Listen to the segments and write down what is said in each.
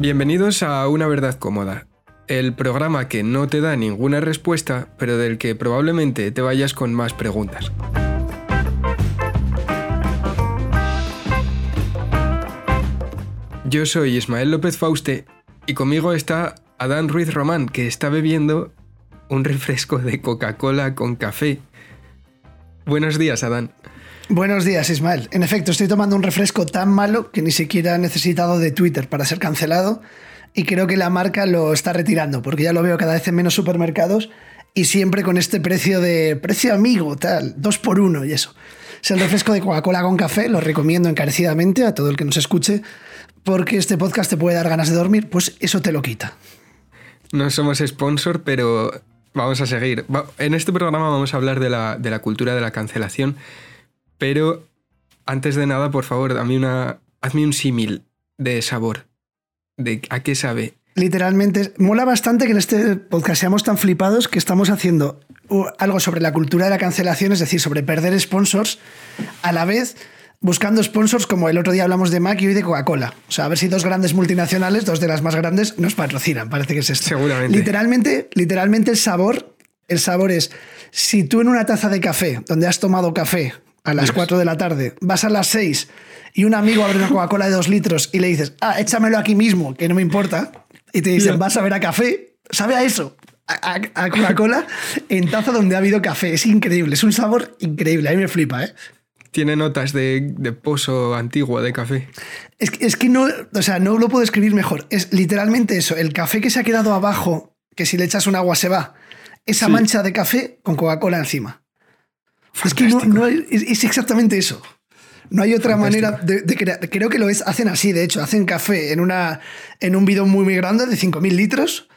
Bienvenidos a Una Verdad Cómoda, el programa que no te da ninguna respuesta, pero del que probablemente te vayas con más preguntas. Yo soy Ismael López Fauste y conmigo está Adán Ruiz Román, que está bebiendo un refresco de Coca-Cola con café. Buenos días, Adán. Buenos días, Ismael. En efecto, estoy tomando un refresco tan malo que ni siquiera he necesitado de Twitter para ser cancelado y creo que la marca lo está retirando porque ya lo veo cada vez en menos supermercados y siempre con este precio de precio amigo, tal, dos por uno y eso. Es el refresco de Coca-Cola con café, lo recomiendo encarecidamente a todo el que nos escuche porque este podcast te puede dar ganas de dormir, pues eso te lo quita. No somos sponsor, pero vamos a seguir. En este programa vamos a hablar de la, de la cultura de la cancelación pero antes de nada, por favor, dame una, hazme un símil de sabor. De a qué sabe. Literalmente, mola bastante que en este podcast seamos tan flipados que estamos haciendo algo sobre la cultura de la cancelación, es decir, sobre perder sponsors, a la vez buscando sponsors como el otro día hablamos de Mac y hoy de Coca-Cola. O sea, a ver si dos grandes multinacionales, dos de las más grandes, nos patrocinan. Parece que es esto. Seguramente. Literalmente, literalmente el sabor, el sabor es, si tú en una taza de café, donde has tomado café, a las 4 de la tarde, vas a las 6 y un amigo abre una Coca-Cola de 2 litros y le dices, ah, échamelo aquí mismo, que no me importa, y te dicen, vas a ver a café, sabe a eso, a, Coca-Cola en taza donde ha habido café. Es increíble, es un sabor increíble, a mí me flipa, ¿eh? Tiene notas de, de pozo antiguo de café. Es, es, que no, o sea, no lo puedo escribir mejor. Es literalmente eso, el café que se ha quedado abajo, que si le echas un agua se va, esa mancha de café con Coca-Cola encima. Es que no, es, exactamente eso. No hay otra manera de, crear. Creo que lo es, hacen así, de hecho, hacen café en, una, en un bidón muy, muy grande de 5.000 litros,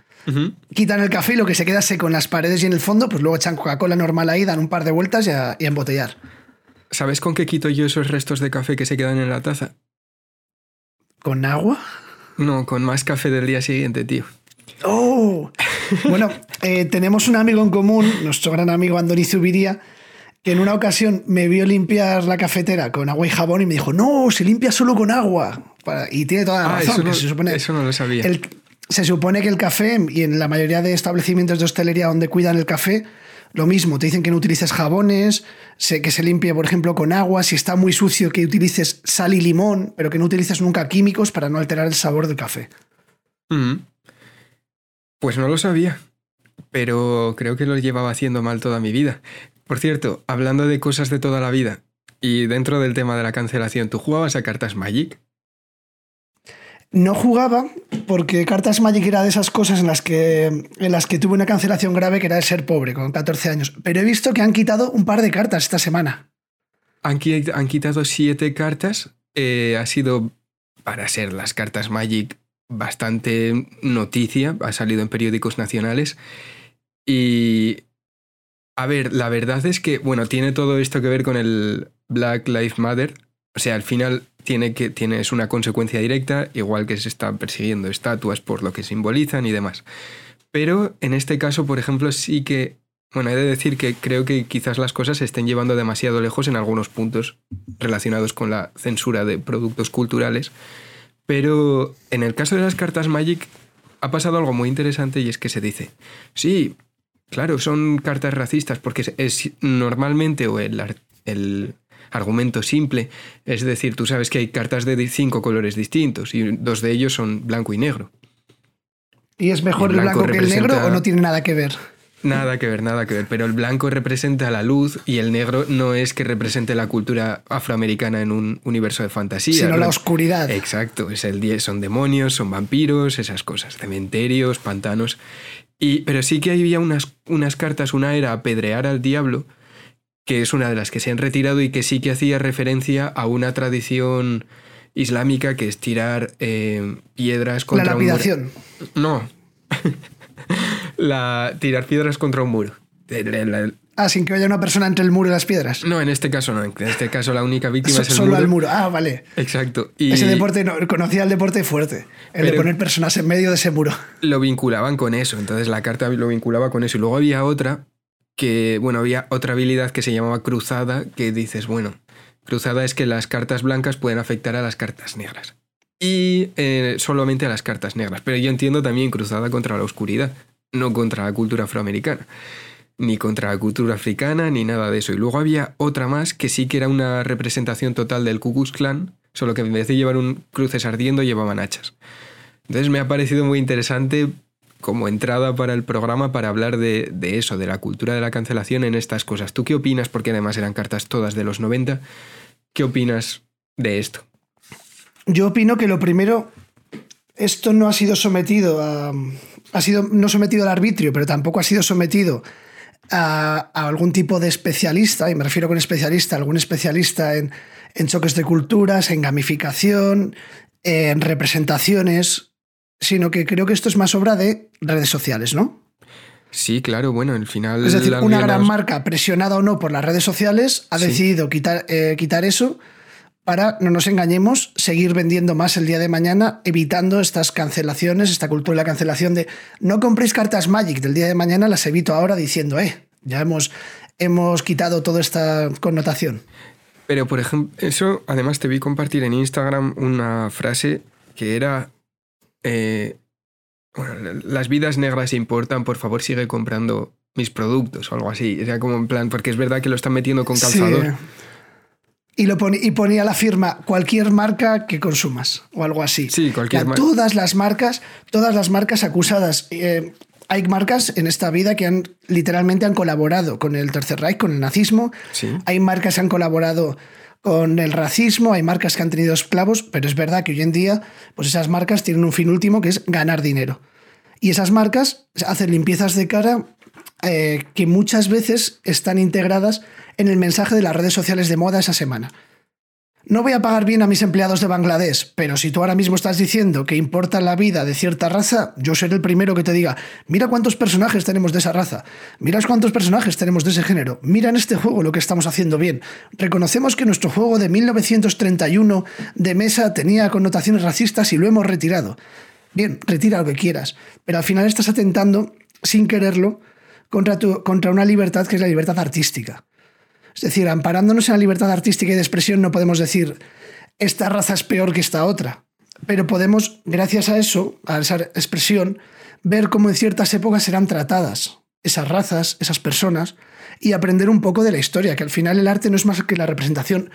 quitan el café y lo que se queda seco en las paredes y en el fondo, pues luego echan Coca-Cola normal ahí, dan un par de vueltas y a, embotellar. ¿Sabes con qué quito yo esos restos de café que se quedan en la taza? ¿Con agua? No, con más café del día siguiente, tío. ¡Oh! bueno, eh, tenemos un amigo en común, nuestro gran amigo Andoni Zubiría, que en una ocasión me vio limpiar la cafetera con agua y jabón y me dijo, no, se limpia solo con agua. Y tiene toda la ah, razón. Eso no, se supone, eso no lo sabía. se supone que el café, y en la mayoría de establecimientos de hostelería donde cuidan el café, lo mismo, te dicen que no utilices jabones, que se limpie, por ejemplo, con agua, si está muy sucio, que utilices sal y limón, pero que no utilices nunca químicos para no alterar el sabor del café. Mm. Pues no lo sabía, pero creo que lo llevaba haciendo mal toda mi vida. Por cierto, hablando de cosas de toda la vida y dentro del tema de la cancelación, ¿tú jugabas a cartas Magic? No jugaba porque Cartas Magic era de esas cosas en las que, en las que tuve una cancelación grave que era el ser pobre con 14 años. Pero he visto que han quitado un par de cartas esta semana. Han, han quitado siete cartas. Eh, ha sido, para ser las cartas Magic, bastante noticia. Ha salido en periódicos nacionales. Y a ver, la verdad es que, bueno, tiene todo esto que ver con el Black Lives Matter. O sea, al final tiene que, tienes una consecuencia directa, igual que se están persiguiendo estatuas por lo que simbolizan y demás. Pero en este caso, por ejemplo, sí que, bueno, he de decir que creo que quizás las cosas se estén llevando demasiado lejos en algunos puntos relacionados con la censura de productos culturales. Pero en el caso de las cartas Magic ha pasado algo muy interesante y es que se dice, sí, Claro, son cartas racistas porque es, normalmente o el, el argumento simple, es decir, tú sabes que hay cartas de cinco colores distintos y dos de ellos son blanco y negro. ¿Y es mejor el blanco, que el negro o no tiene nada que ver? Nada que ver, nada que ver. Pero el blanco representa la luz y el negro no es que represente la cultura afroamericana en un universo de fantasía. Sino la oscuridad. Exacto. Es el, son demonios, son vampiros, esas cosas. Cementerios, pantanos pero sí que había unas, unas cartas, una era apedrear al diablo, que es una de las que se han retirado y que sí que hacía referencia a una tradición islámica que es tirar eh, piedras contra la lapidación. un muro. No. la, tirar piedras contra un muro. Ah, sin que haya una persona entre el muro y las piedras. No, en este caso no. En este caso la única víctima es el solo muro. al muro. Ah, vale. Exacto. Ese deporte no, conocía el deporte fuerte. El de poner personas en medio de ese muro. Lo vinculaban con eso. Entonces la carta lo vinculaba con eso. Y luego había otra que, bueno, había otra habilidad que se llamaba cruzada, que dices, bueno, cruzada es que las cartas blancas pueden afectar a las cartas negras. y eh, solamente a las cartas negras. Pero yo entiendo también cruzada contra la oscuridad, no contra la cultura afroamericana, ni contra la cultura africana, ni nada de eso. Y luego había otra más que sí que era una representación total del Ku Klan, solo que en vez de llevar un cruces ardiendo llevaban hachas. Entonces me ha parecido muy interesante como entrada para el programa para hablar de, de, eso, de la cultura de la cancelación en estas cosas. ¿Tú qué opinas? Porque además eran cartas todas de los 90. ¿Qué opinas de esto? Yo opino que lo primero, esto no ha sido sometido a. Ha sido no sometido al arbitrio, pero tampoco ha sido sometido a, algún tipo de especialista, y me refiero con especialista, algún especialista en, en choques de culturas, en gamificación, en representaciones, sino que creo que esto es más obra de redes sociales, ¿no? Sí, claro, bueno, al final. Es decir, una gran marca, presionada o no por las redes sociales, ha decidido quitar, eh, quitar eso para, no nos engañemos, seguir vendiendo más el día de mañana, evitando estas cancelaciones, esta cultura de la cancelación de no compréis cartas Magic del día de mañana, las evito ahora diciendo, eh, ya hemos, hemos quitado toda esta connotación. Pero, por ejemplo, eso, además te vi compartir en Instagram una frase que era, eh, bueno, las vidas negras importan, por favor sigue comprando mis productos o algo así. Era como en plan, porque es verdad que lo están metiendo con calzador. Y, lo y ponía la firma cualquier marca que consumas o algo así. Sí, cualquier marca. Todas las marcas, todas las marcas acusadas. Eh, hay marcas en esta vida que han literalmente han colaborado con el Tercer Reich, con el nazismo. Hay marcas que han colaborado con el racismo, hay marcas que han tenido esclavos, pero es verdad que hoy en día pues esas marcas tienen un fin último que es ganar dinero. Y esas marcas hacen limpiezas de cara eh, que muchas veces están integradas en el mensaje de las redes sociales de moda esa semana. No voy a pagar bien a mis empleados de Bangladesh, pero si tú ahora mismo estás diciendo que importa la vida de cierta raza, yo seré el primero que te diga, mira cuántos personajes tenemos de esa raza, mira cuántos personajes tenemos de ese género, mira en este juego lo que estamos haciendo bien. Reconocemos que nuestro juego de 1931 de mesa tenía connotaciones racistas y lo hemos retirado. Bien, retira lo que quieras, pero al final estás atentando, sin quererlo, contra, una libertad que es la libertad artística. Es decir, amparándonos en la libertad artística y de expresión no podemos decir esta raza es peor que esta otra, pero podemos, gracias a eso, a esa expresión, ver cómo en ciertas épocas eran tratadas esas razas, esas personas, y aprender un poco de la historia, que al final el arte no es más que la representación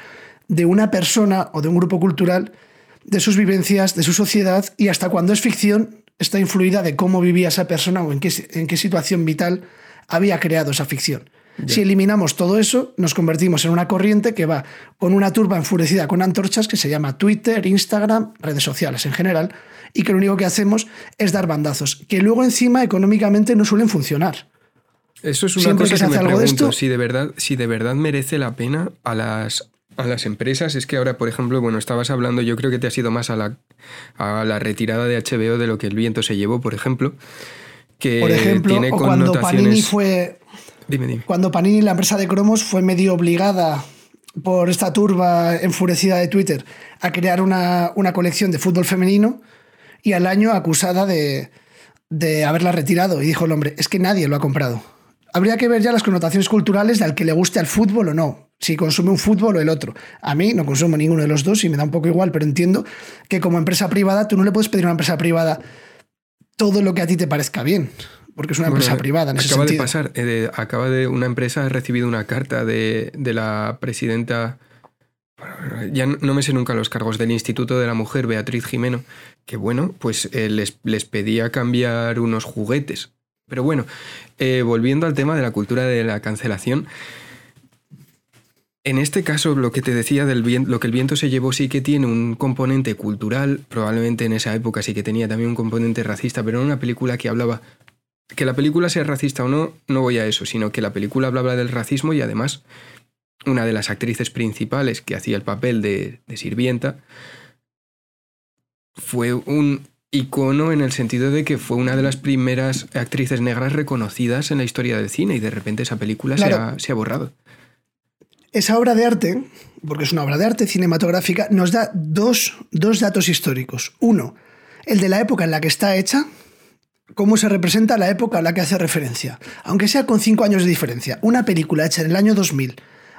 de una persona o de un grupo cultural, de sus vivencias, de su sociedad, y hasta cuando es ficción, está influida de cómo vivía esa persona o en qué situación vital había creado esa ficción. Si eliminamos todo eso, nos convertimos en una corriente que va con una turba enfurecida con antorchas que se llama Twitter, Instagram, redes sociales en general, y que lo único que hacemos es dar bandazos, que luego encima económicamente no suelen funcionar. Eso es una cosa que, me pregunto, si de verdad, si de verdad merece la pena a las a las empresas es que ahora, por ejemplo, bueno, estabas hablando, yo creo que te has ido más a la, a la retirada de HBO de lo que el viento se llevó, por ejemplo. Que por ejemplo, tiene o cuando Panini fue cuando Panini, la empresa de cromos, fue medio obligada por esta turba enfurecida de Twitter a crear una, colección de fútbol femenino y al año acusada de, de haberla retirado. Y dijo el hombre, es que nadie lo ha comprado. Habría que ver ya las connotaciones culturales de al que le guste al fútbol o no, si consume un fútbol o el otro. A mí no consumo ninguno de los dos y me da un poco igual, pero entiendo que como empresa privada tú no le puedes pedir a una empresa privada todo lo que a ti te parezca bien porque es una empresa privada. En acaba de pasar, eh, acaba de una empresa ha recibido una carta de, la presidenta, ya no me sé nunca los cargos del Instituto de la Mujer, Beatriz Jimeno, que bueno, pues eh, les, les, pedía cambiar unos juguetes. Pero bueno, eh, volviendo al tema de la cultura de la cancelación, en este caso, lo que te decía del viento, lo que el viento se llevó sí que tiene un componente cultural, probablemente en esa época sí que tenía también un componente racista, pero en una película que hablaba que la película sea racista o no, no voy a eso, sino que la película hablaba del racismo y además una de las actrices principales que hacía el papel de, sirvienta fue un icono en el sentido de que fue una de las primeras actrices negras reconocidas en la historia del cine y de repente esa película se, ha, se, ha, borrado. Esa obra de arte, porque es una obra de arte cinematográfica, nos da dos, dos datos históricos. Uno, el de la época en la que está hecha, cómo se representa la época a la que hace referencia. Aunque sea con cinco años de diferencia, una película hecha en el año 2000,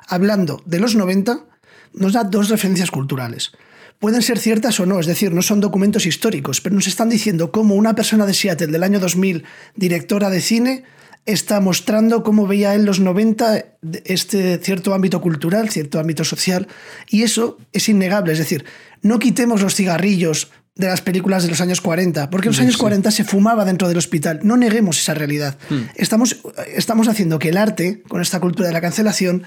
hablando de los 90, nos da dos referencias culturales. pueden ser ciertas o no, es decir, no son documentos históricos, pero nos están diciendo cómo una persona de Seattle del año 2000, directora de cine, está mostrando cómo veía en los 90 este cierto ámbito cultural, cierto ámbito social, y eso es innegable, es decir, no quitemos los cigarrillos de las películas de los años 40, porque en los años 40 se fumaba dentro del hospital, no neguemos esa realidad. Hmm. Estamos, estamos haciendo que el arte, con esta cultura de la cancelación,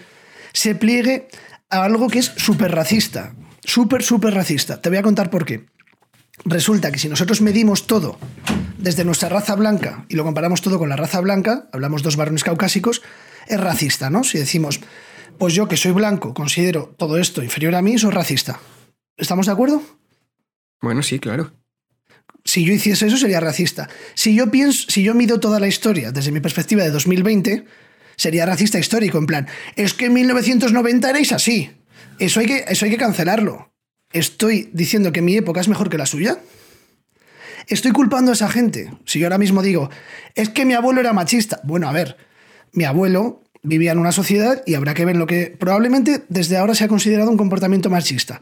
se pliegue a algo que es súper racista, súper, súper racista. Te voy a contar por qué. Resulta que si nosotros medimos todo desde nuestra raza blanca y lo comparamos todo con la raza blanca, hablamos dos varones caucásicos, es racista, ¿no? Si decimos, pues yo que soy blanco considero todo esto inferior a mí, soy racista. ¿Estamos de acuerdo? Bueno, sí, claro. Si yo hiciese eso sería racista. Si yo pienso, si yo mido toda la historia desde mi perspectiva de 2020, sería racista histórico, en plan, es que en 1990 erais así. Eso hay que, eso hay que cancelarlo. Estoy diciendo que mi época es mejor que la suya. Estoy culpando a esa gente. Si yo ahora mismo digo, es que mi abuelo era machista. Bueno, a ver, mi abuelo vivía en una sociedad y habrá que ver lo que probablemente desde ahora se ha considerado un comportamiento machista.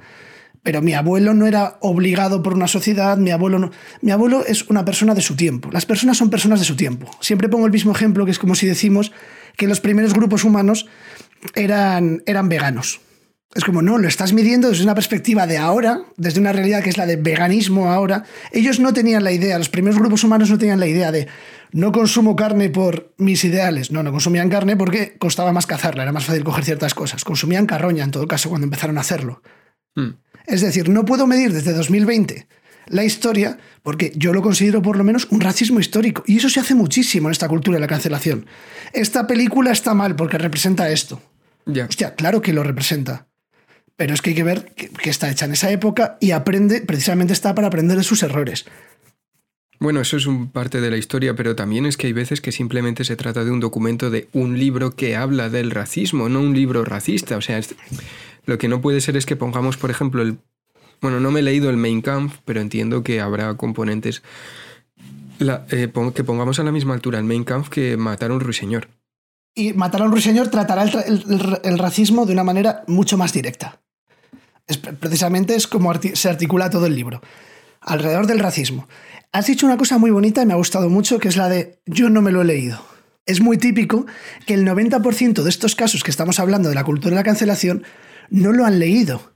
Pero mi abuelo no era obligado por una sociedad, mi abuelo no. Mi abuelo es una persona de su tiempo. Las personas son personas de su tiempo. Siempre pongo el mismo ejemplo, que es como si decimos que los primeros grupos humanos eran, eran veganos. Es como, no, lo estás midiendo desde una perspectiva de ahora, desde una realidad que es la de veganismo ahora. Ellos no tenían la idea, los primeros grupos humanos no tenían la idea de no consumo carne por mis ideales. No, no consumían carne porque costaba más cazarla, era más fácil coger ciertas cosas. Consumían carroña en todo caso cuando empezaron a hacerlo. Hmm. Es decir, no puedo medir desde 2020 la historia porque yo lo considero por lo menos un racismo histórico. Y eso se hace muchísimo en esta cultura de la cancelación. Esta película está mal porque representa esto. Ya. Hostia, claro que lo representa. Pero es que hay que ver que, está hecha en esa época y aprende, precisamente está para aprender de sus errores. Bueno, eso es un parte de la historia, pero también es que hay veces que simplemente se trata de un documento de un libro que habla del racismo, no un libro racista. O sea, lo que no puede ser es que pongamos, por ejemplo, el... Bueno, no me he leído el Main Camp, pero entiendo que habrá componentes... Eh, que pongamos a la misma altura el Main Camp que matar a un ruiseñor. Y matar a un ruiseñor tratará el racismo de una manera mucho más directa precisamente es como se articula todo el libro, alrededor del racismo. Has dicho una cosa muy bonita y me ha gustado mucho, que es la de yo no me lo he leído. Es muy típico que el 90% de estos casos que estamos hablando de la cultura de la cancelación no lo han leído.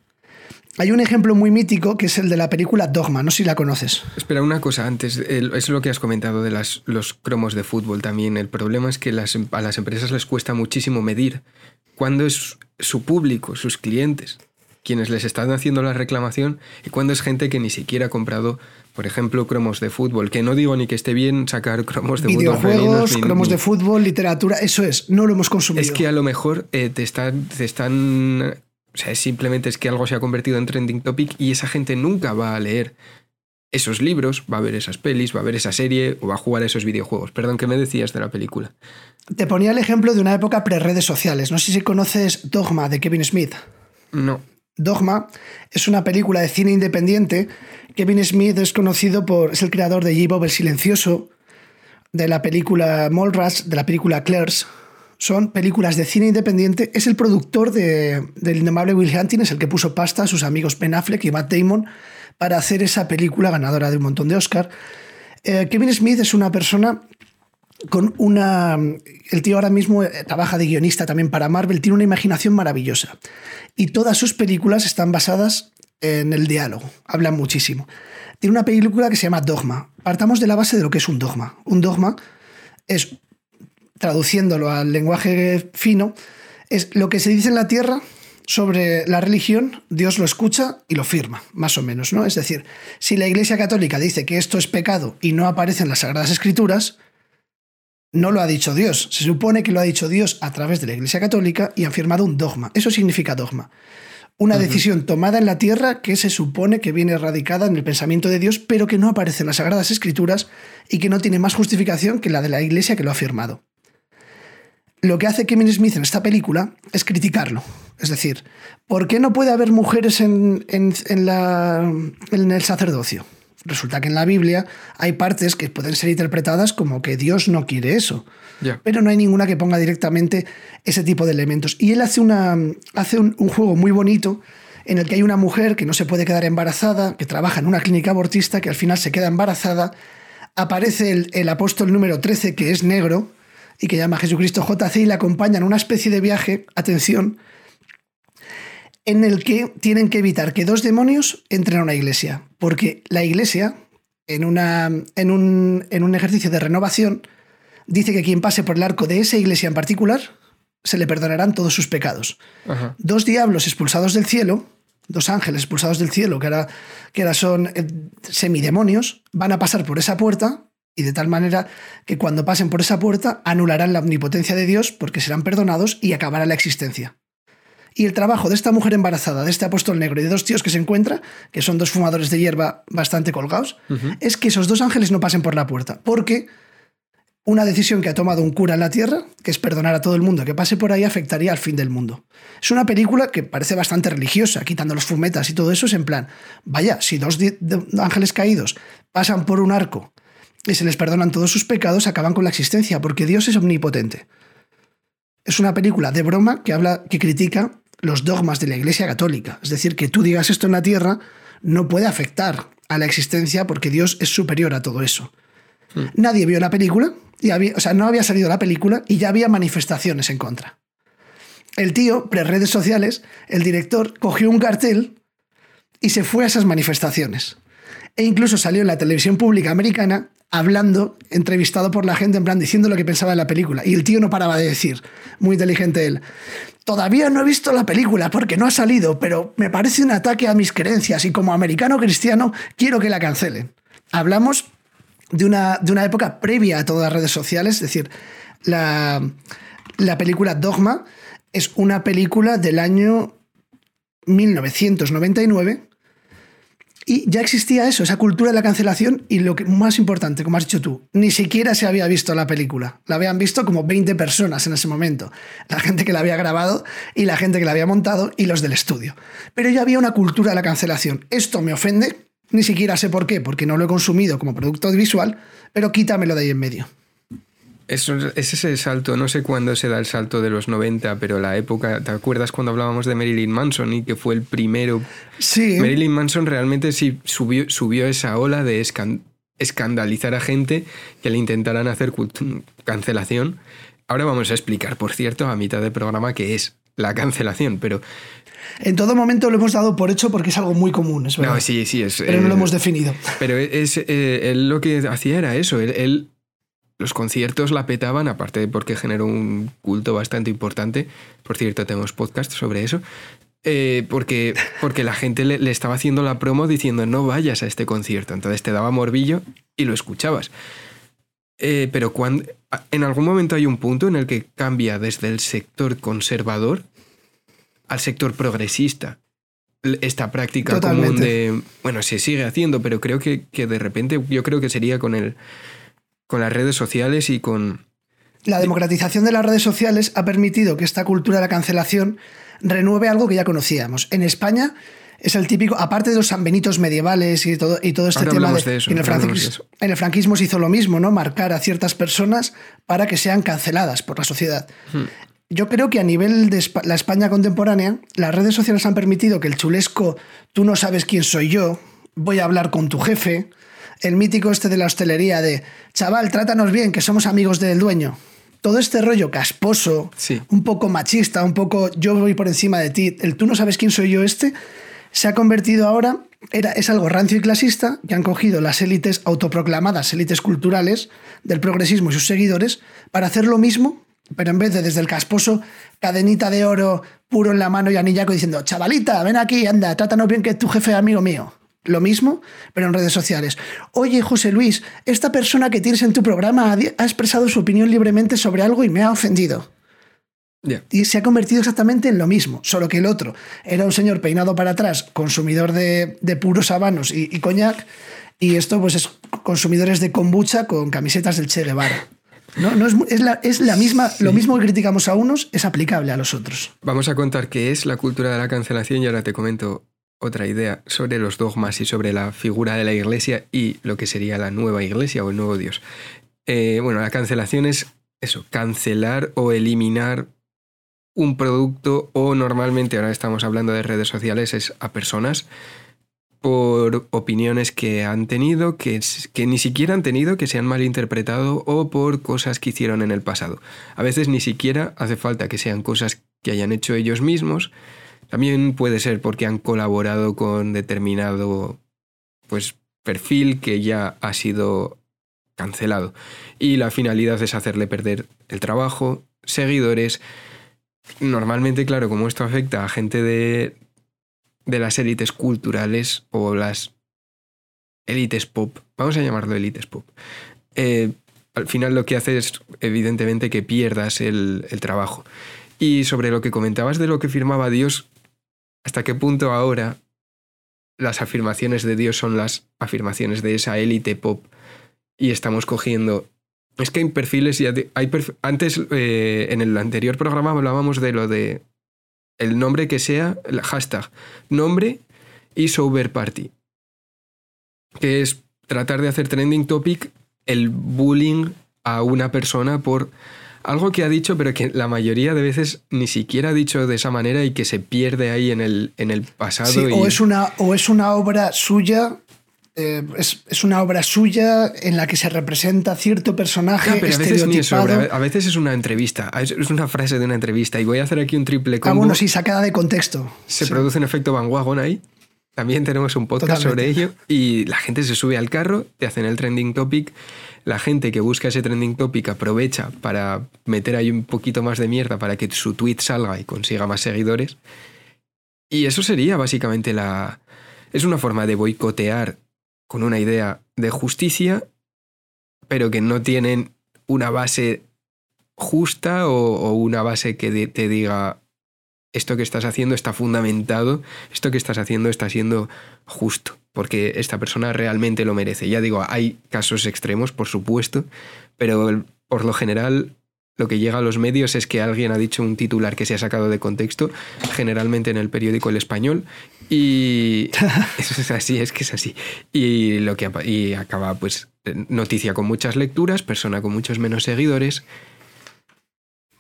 Hay un ejemplo muy mítico que es el de la película Dogma, no sé si la conoces. Espera una cosa antes, es lo que has comentado de los cromos de fútbol también. El problema es que a las empresas les cuesta muchísimo medir cuándo es su público, sus clientes quienes les están haciendo la reclamación y cuando es gente que ni siquiera ha comprado, por ejemplo, cromos de fútbol. Que no digo ni que esté bien sacar cromos de Videojuegos, cromos de fútbol, literatura, eso es, no lo hemos consumido. Es que a lo mejor eh, te, están, te están. O sea, simplemente es que algo se ha convertido en trending topic y esa gente nunca va a leer esos libros, va a ver esas pelis, va a ver esa serie o va a jugar esos videojuegos. Perdón, ¿qué me decías de la película? Te ponía el ejemplo de una época pre-redes sociales. No sé si conoces Dogma de Kevin Smith. No. Dogma es una película de cine independiente. Kevin Smith es conocido por. es el creador de J. Bob el Silencioso, de la película Mallrats, de la película Claire's. Son películas de cine independiente. Es el productor de, del indomable Will Hunting, es el que puso pasta a sus amigos Ben Affleck y Matt Damon para hacer esa película ganadora de un montón de Oscar. Eh, Kevin Smith es una persona con una... El tío ahora mismo eh, trabaja de guionista también para Marvel, tiene una imaginación maravillosa. Y todas sus películas están basadas en el diálogo, hablan muchísimo. Tiene una película que se llama Dogma. Partamos de la base de lo que es un dogma. Un dogma es, traduciéndolo al lenguaje fino, es lo que se dice en la tierra sobre la religión, Dios lo escucha y lo firma, más o menos, ¿no? Es decir, si la Iglesia Católica dice que esto es pecado y no aparece en las Sagradas Escrituras, no lo ha dicho Dios. Se supone que lo ha dicho Dios a través de la Iglesia Católica y han firmado un dogma. Eso significa dogma. Una decisión tomada en la tierra que se supone que viene radicada en el pensamiento de Dios, pero que no aparece en las Sagradas Escrituras y que no tiene más justificación que la de la Iglesia que lo ha firmado. Lo que hace Kevin Smith en esta película es criticarlo. Es decir, ¿por qué no puede haber mujeres en, la, en el sacerdocio? Resulta que en la Biblia hay partes que pueden ser interpretadas como que Dios no quiere eso. Pero no hay ninguna que ponga directamente ese tipo de elementos. Y él hace, una, hace un, juego muy bonito en el que hay una mujer que no se puede quedar embarazada, que trabaja en una clínica abortista, que al final se queda embarazada. Aparece el, el apóstol número 13, que es negro, y que llama Jesucristo JC, y le acompaña en una especie de viaje, atención, en el que tienen que evitar que dos demonios entren a una iglesia. Porque la iglesia, en, una, en, un, en un ejercicio de renovación, dice que quien pase por el arco de esa iglesia en particular, se le perdonarán todos sus pecados. Dos diablos expulsados del cielo, dos ángeles expulsados del cielo, que ahora, que ahora son eh, semidemonios, van a pasar por esa puerta y de tal manera que cuando pasen por esa puerta anularán la omnipotencia de Dios porque serán perdonados y acabará la existencia. Y el trabajo de esta mujer embarazada, de este apóstol negro y de dos tíos que se encuentra, que son dos fumadores de hierba bastante colgados, es que esos dos ángeles no pasen por la puerta, porque una decisión que ha tomado un cura en la tierra, que es perdonar a todo el mundo que pase por ahí, afectaría al fin del mundo. Es una película que parece bastante religiosa, quitando los fumetas y todo eso, es en plan, vaya, si dos ángeles caídos pasan por un arco y se les perdonan todos sus pecados, acaban con la existencia, porque Dios es omnipotente. Es una película de broma que habla, que critica los dogmas de la Iglesia Católica. Es decir, que tú digas esto en la tierra no puede afectar a la existencia porque Dios es superior a todo eso. Hmm. Nadie vio la película, y había, o sea, no había salido la película y ya había manifestaciones en contra. El tío, pre-redes sociales, el director, cogió un cartel y se fue a esas manifestaciones. E incluso salió en la televisión pública americana hablando, entrevistado por la gente, en plan diciendo lo que pensaba de la película. Y el tío no paraba de decir, muy inteligente él, todavía no he visto la película porque no ha salido, pero me parece un ataque a mis creencias y como americano cristiano quiero que la cancelen. Hablamos de una, de una época previa a todas las redes sociales, es decir, la, la película Dogma es una película del año 1999 y ya existía eso, esa cultura de la cancelación y lo que más importante, como has dicho tú, ni siquiera se había visto la película. La habían visto como 20 personas en ese momento. La gente que la había grabado y la gente que la había montado y los del estudio. Pero ya había una cultura de la cancelación. Esto me ofende, ni siquiera sé por qué, porque no lo he consumido como producto audiovisual, pero quítamelo de ahí en medio. Es, ese salto, no sé cuándo se da el salto de los 90, pero la época, ¿te acuerdas cuando hablábamos de Marilyn Manson y que fue el primero? Sí. Marilyn Manson realmente sí subió, subió esa ola de escandalizar a gente que le intentaran hacer cancelación. Ahora vamos a explicar, por cierto, a mitad del programa qué es la cancelación, pero... En todo momento lo hemos dado por hecho porque es algo muy común, es verdad. No, sí, sí, es... Pero no lo hemos definido. Pero es, eh, él lo que hacía era eso, él los conciertos la petaban, aparte de porque generó un culto bastante importante. Por cierto, tenemos podcast sobre eso. Eh, porque, porque la gente le, estaba haciendo la promo diciendo no vayas a este concierto. Entonces te daba morbillo y lo escuchabas. Eh, pero cuando, en algún momento hay un punto en el que cambia desde el sector conservador al sector progresista. Esta práctica común de. Bueno, se sigue haciendo, pero creo que, que de repente yo creo que sería con el con las redes sociales y con... La democratización de las redes sociales ha permitido que esta cultura de la cancelación renueve algo que ya conocíamos. En España es el típico, aparte de los sanbenitos medievales y todo, y todo este tema de, en, el franquismo, en el franquismo se hizo lo mismo, ¿no? Marcar a ciertas personas para que sean canceladas por la sociedad. Hmm. Yo creo que a nivel de la España contemporánea, las redes sociales han permitido que el chulesco, tú no sabes quién soy yo, voy a hablar con tu jefe, el mítico este de la hostelería de, chaval, trátanos bien, que somos amigos del dueño. Todo este rollo casposo, un poco machista, un poco yo voy por encima de ti, el tú no sabes quién soy yo este, se ha convertido ahora, era, es algo rancio y clasista, que han cogido las élites autoproclamadas, élites culturales del progresismo y sus seguidores, para hacer lo mismo, pero en vez de desde el casposo, cadenita de oro puro en la mano y anillaco diciendo, chavalita, ven aquí, anda, trátanos bien que es tu jefe amigo mío lo mismo, pero en redes sociales. Oye, José Luis, esta persona que tienes en tu programa ha, expresado su opinión libremente sobre algo y me ha ofendido. Y se ha convertido exactamente en lo mismo, solo que el otro era un señor peinado para atrás, consumidor de, puros habanos y, y, coñac, y esto pues es consumidores de kombucha con camisetas del Che Guevara. No, es, la, es la misma, lo mismo que criticamos a unos es aplicable a los otros. Vamos a contar qué es la cultura de la cancelación y ahora te comento otra idea sobre los dogmas y sobre la figura de la iglesia y lo que sería la nueva iglesia o el nuevo Dios. Eh, bueno, la cancelación es eso, cancelar o eliminar un producto o normalmente ahora estamos hablando de redes sociales es a personas por opiniones que han tenido, que, que ni siquiera han tenido, que se han malinterpretado o por cosas que hicieron en el pasado. A veces ni siquiera hace falta que sean cosas que hayan hecho ellos mismos. También puede ser porque han colaborado con determinado pues, perfil que ya ha sido cancelado. Y la finalidad es hacerle perder el trabajo, seguidores. Normalmente, claro, como esto afecta a gente de, de las élites culturales o las élites pop, vamos a llamarlo élites pop, eh, al final lo que hace es evidentemente que pierdas el, el, trabajo. Y sobre lo que comentabas de lo que firmaba Dios, ¿hasta qué punto ahora las afirmaciones de Dios son las afirmaciones de esa élite pop? Y estamos cogiendo... Es que hay perfiles y hay antes eh, en el anterior programa hablábamos de lo de el nombre que sea, el hashtag, nombre y sober party. Que es tratar de hacer trending topic el bullying a una persona por algo que ha dicho, pero que la mayoría de veces ni siquiera ha dicho de esa manera y que se pierde ahí en el, en el pasado. o, es una, o es una obra suya eh, es, una obra suya en la que se representa cierto personaje a veces a veces es una entrevista, es una frase de una entrevista y voy a hacer aquí un triple combo. Ah, bueno, sí, sacada de contexto. Se produce un efecto Van Wagon ahí. También tenemos un podcast sobre ello y la gente se sube al carro, te hacen el trending topic. La gente que busca ese trending topic aprovecha para meter ahí un poquito más de mierda para que su tweet salga y consiga más seguidores. Y eso sería básicamente la... Es una forma de boicotear con una idea de justicia, pero que no tienen una base justa o, una base que te diga esto que estás haciendo está fundamentado, esto que estás haciendo está siendo justo, porque esta persona realmente lo merece. Ya digo, hay casos extremos, por supuesto, pero por lo general lo que llega a los medios es que alguien ha dicho un titular que se ha sacado de contexto, generalmente en el periódico El Español, y eso es así, es que es así. Y, lo que, y acaba pues noticia con muchas lecturas, persona con muchos menos seguidores,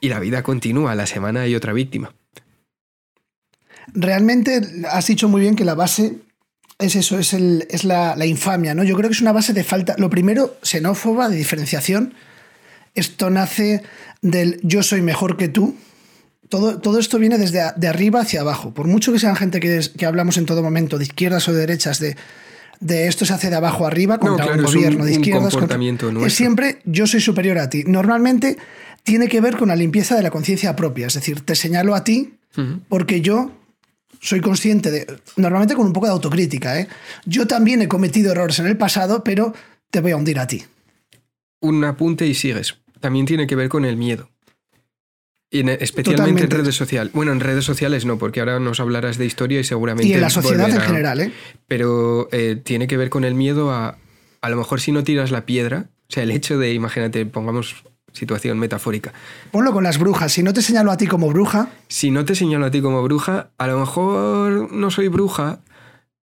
y la vida continúa, la semana hay otra víctima. Realmente has dicho muy bien que la base es eso, es, el, es la, la infamia, ¿no? Yo creo que es una base de falta, lo primero, xenófoba, de diferenciación, esto nace del yo soy mejor que tú. Todo, todo esto viene desde de arriba hacia abajo. Por mucho que sean gente que, que hablamos en todo momento, de izquierdas o de derechas, de, de esto se hace de abajo arriba contra un gobierno de izquierdas. es siempre yo soy superior a ti. Normalmente tiene que ver con la limpieza de la conciencia propia. Es decir, te señalo a ti porque yo soy consciente de. Normalmente con un poco de autocrítica. ¿eh? Yo también he cometido errores en el pasado, pero te voy a hundir a ti. Un apunte y sigues también tiene que ver con el miedo. Y especialmente en redes sociales. Bueno, en redes sociales no, porque ahora nos hablarás de historia y seguramente. Y en la sociedad en general, ¿eh? Pero eh, tiene que ver con el miedo a. A lo mejor si no tiras la piedra, o sea, el hecho de, imagínate, pongamos situación metafórica. Ponlo con las brujas. Si no te señalo a ti como bruja. Si no te señalo a ti como bruja, a lo mejor no soy bruja,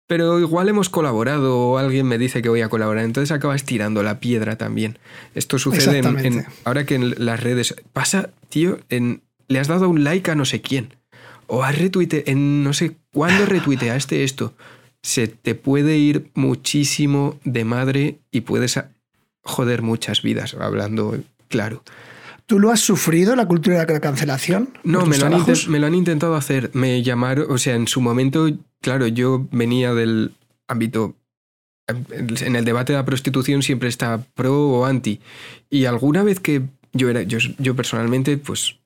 pero igual hemos colaborado o alguien me dice que voy a colaborar, entonces acabas tirando la piedra también. Esto sucede en, ahora que en las redes pasa, tío, en, le has dado un like a no sé quién o has retuiteado, en no sé cuándo retuiteaste esto. Se te puede ir muchísimo de madre y puedes joder muchas vidas, hablando claro. ¿Tú lo has sufrido, la cultura de la cancelación? No, me lo, han me lo, han intentado hacer. Me llamaron, o sea, en su momento claro, yo venía del ámbito en el debate de la prostitución siempre está pro o anti. Y alguna vez que yo era, yo, yo personalmente, pues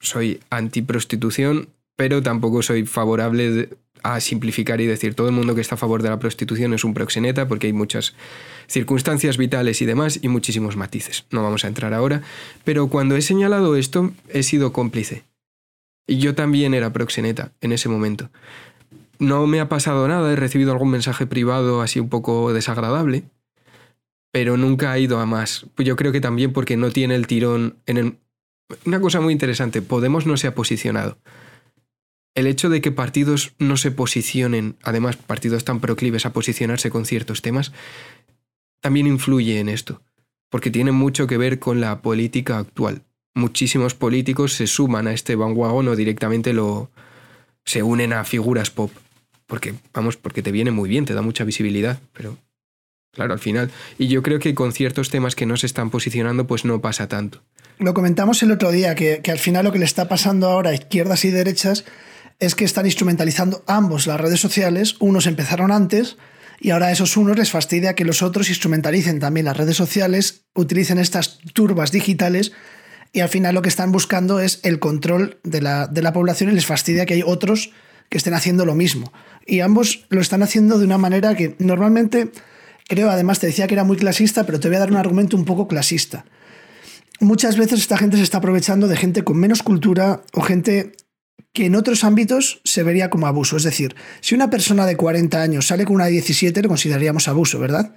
soy anti prostitución, pero tampoco soy favorable a simplificar y decir todo el mundo que está a favor de la prostitución es un proxeneta, porque hay muchas circunstancias vitales y demás y muchísimos matices. No vamos a entrar ahora. Pero cuando he señalado esto, he sido cómplice. Y yo también era proxeneta en ese momento no me ha pasado nada, he recibido algún mensaje privado así un poco desagradable, pero nunca ha ido a más. Pues yo creo que también porque no tiene el tirón en Una cosa muy interesante, Podemos no se ha posicionado. El hecho de que partidos no se posicionen, además partidos tan proclives a posicionarse con ciertos temas, también influye en esto, porque tiene mucho que ver con la política actual. muchísimos políticos se suman a este bandwagon o directamente lo se unen a figuras pop. Porque, vamos, porque te viene muy bien, te da mucha visibilidad, pero claro, al final. Y yo creo que con ciertos temas que no se están posicionando, pues no pasa tanto. Lo comentamos el otro día, que, que al final lo que le está pasando ahora a izquierdas y derechas es que están instrumentalizando ambos las redes sociales. Unos empezaron antes y ahora a esos unos les fastidia que los otros instrumentalicen también las redes sociales, utilicen estas turbas digitales y al final lo que están buscando es el control de la, de la población y les fastidia que hay otros que estén haciendo lo mismo. Y ambos lo están haciendo de una manera que normalmente, creo, además te decía que era muy clasista, pero te voy a dar un argumento un poco clasista. Muchas veces esta gente se está aprovechando de gente con menos cultura o gente que en otros ámbitos se vería como abuso. Es decir, si una persona de 40 años sale con una de 17, lo consideraríamos abuso, ¿verdad?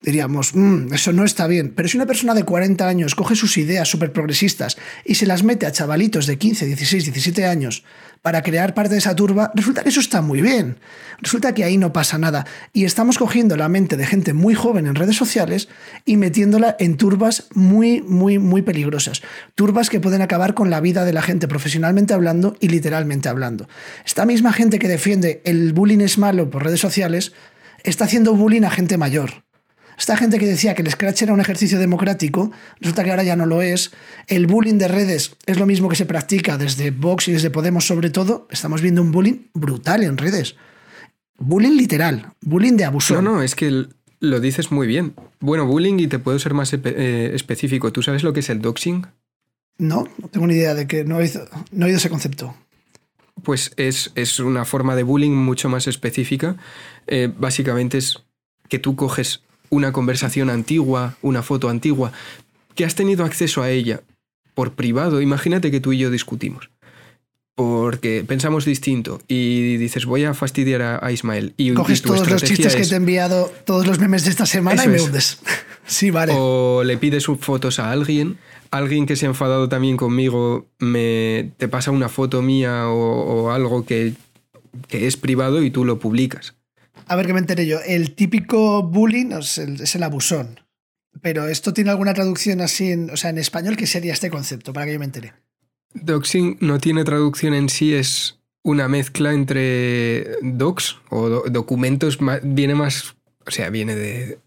Diríamos, mm, eso no está bien. Pero si una persona de 40 años coge sus ideas súper progresistas y se las mete a chavalitos de 15, 16, 17 años para crear parte de esa turba, resulta que eso está muy bien. Resulta que ahí no pasa nada. Y estamos cogiendo la mente de gente muy joven en redes sociales y metiéndola en turbas muy, muy, muy peligrosas. Turbas que pueden acabar con la vida de la gente profesionalmente hablando y literalmente hablando. Esta misma gente que defiende el bullying es malo por redes sociales está haciendo bullying a gente mayor esta gente que decía que el Scratch era un ejercicio democrático, resulta que ahora ya no lo es. El bullying de redes es lo mismo que se practica desde Vox y desde Podemos sobre todo. Estamos viendo un bullying brutal en redes. Bullying literal, bullying de abuso. No, no, es que lo dices muy bien. Bueno, bullying y te puedo ser más eh, específico. ¿Tú sabes lo que es el doxing? No, no tengo ni idea de que no he oído, no he oído ese concepto. Pues es, es, una forma de bullying mucho más específica. Eh, básicamente es que tú coges una conversación antigua, una foto antigua, que has tenido acceso a ella por privado, imagínate que tú y yo discutimos. Porque pensamos distinto y dices, voy a fastidiar a, Ismael. Y, Coges todos los chistes que te he enviado, todos los memes de esta semana y me hundes. sí, vale. O le pides fotos a alguien, alguien que se ha enfadado también conmigo me te pasa una foto mía o, algo que, que es privado y tú lo publicas. A ver que me enteré yo. El típico bullying es el, abusón. Pero esto tiene alguna traducción así, en, o sea, en español, ¿qué sería este concepto? Para que yo me entere. Doxing no tiene traducción en sí, es una mezcla entre docs o documentos, viene más, o sea, viene de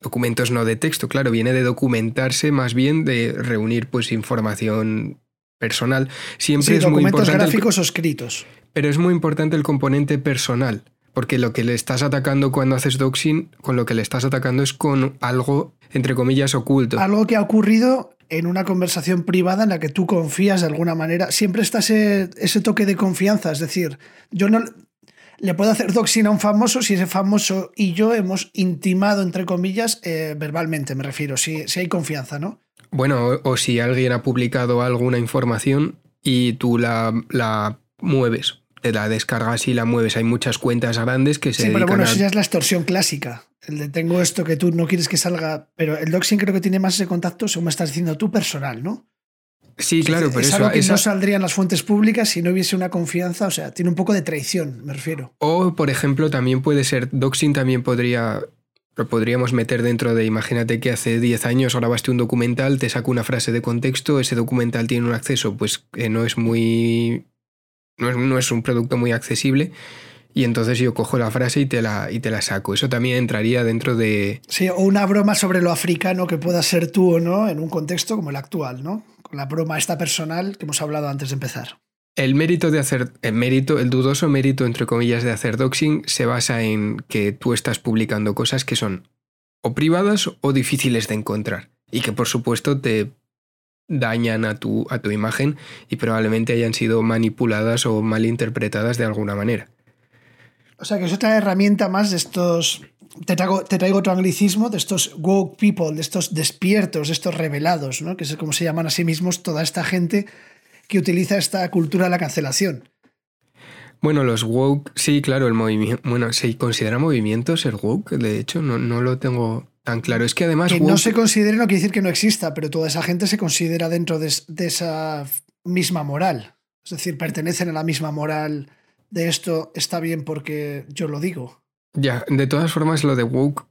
documentos no de texto, claro, viene de documentarse más bien de reunir pues información personal. Siempre es documentos muy importante gráficos o escritos. Pero es muy importante el componente personal. Porque lo que le estás atacando cuando haces doxing, con lo que le estás atacando es con algo, entre comillas, oculto. Algo que ha ocurrido en una conversación privada en la que tú confías de alguna manera. Siempre está ese, toque de confianza. Es decir, yo no le puedo hacer doxing a un famoso si ese famoso y yo hemos intimado, entre comillas, eh, verbalmente, me refiero, si, si hay confianza, ¿no? Bueno, o, si alguien ha publicado alguna información y tú la, la mueves te la descargas y la mueves. Hay muchas cuentas grandes que se. Sí, pero bueno, eso ya es la extorsión clásica. El de tengo esto que tú no quieres que salga. Pero el doxing creo que tiene más ese contacto, según me estás diciendo tú, personal, ¿no? Sí, claro, pero es eso, algo que no saldría en las fuentes públicas si no hubiese una confianza, o sea, tiene un poco de traición, me refiero. O, por ejemplo, también puede ser, doxing también podría, lo podríamos meter dentro de, imagínate que hace 10 años grabaste un documental, te saco una frase de contexto, ese documental tiene un acceso, pues que no es muy no es, un producto muy accesible y entonces yo cojo la frase y te la, y te la saco. Eso también entraría dentro de... Sí, o una broma sobre lo africano que pueda ser tú o no en un contexto como el actual, ¿no? Con la broma esta personal que hemos hablado antes de empezar. El mérito de hacer, el mérito, el dudoso mérito, entre comillas, de hacer doxing se basa en que tú estás publicando cosas que son o privadas o difíciles de encontrar. Y que por supuesto te dañan a tu, a tu imagen y probablemente hayan sido manipuladas o malinterpretadas de alguna manera. O sea que es otra herramienta más de estos, te traigo, te traigo otro anglicismo, de estos woke people, de estos despiertos, de estos revelados, ¿no? que es como se llaman a sí mismos toda esta gente que utiliza esta cultura de la cancelación. Bueno, los woke, sí, claro, el movimiento, bueno, ¿se considera movimiento ser woke? De hecho, no, no lo tengo claro. Es que además. Que no se considere no quiere decir que no exista, pero toda esa gente se considera dentro de, esa misma moral. Es decir, pertenecen a la misma moral de esto está bien porque yo lo digo. Ya, de todas formas, lo de woke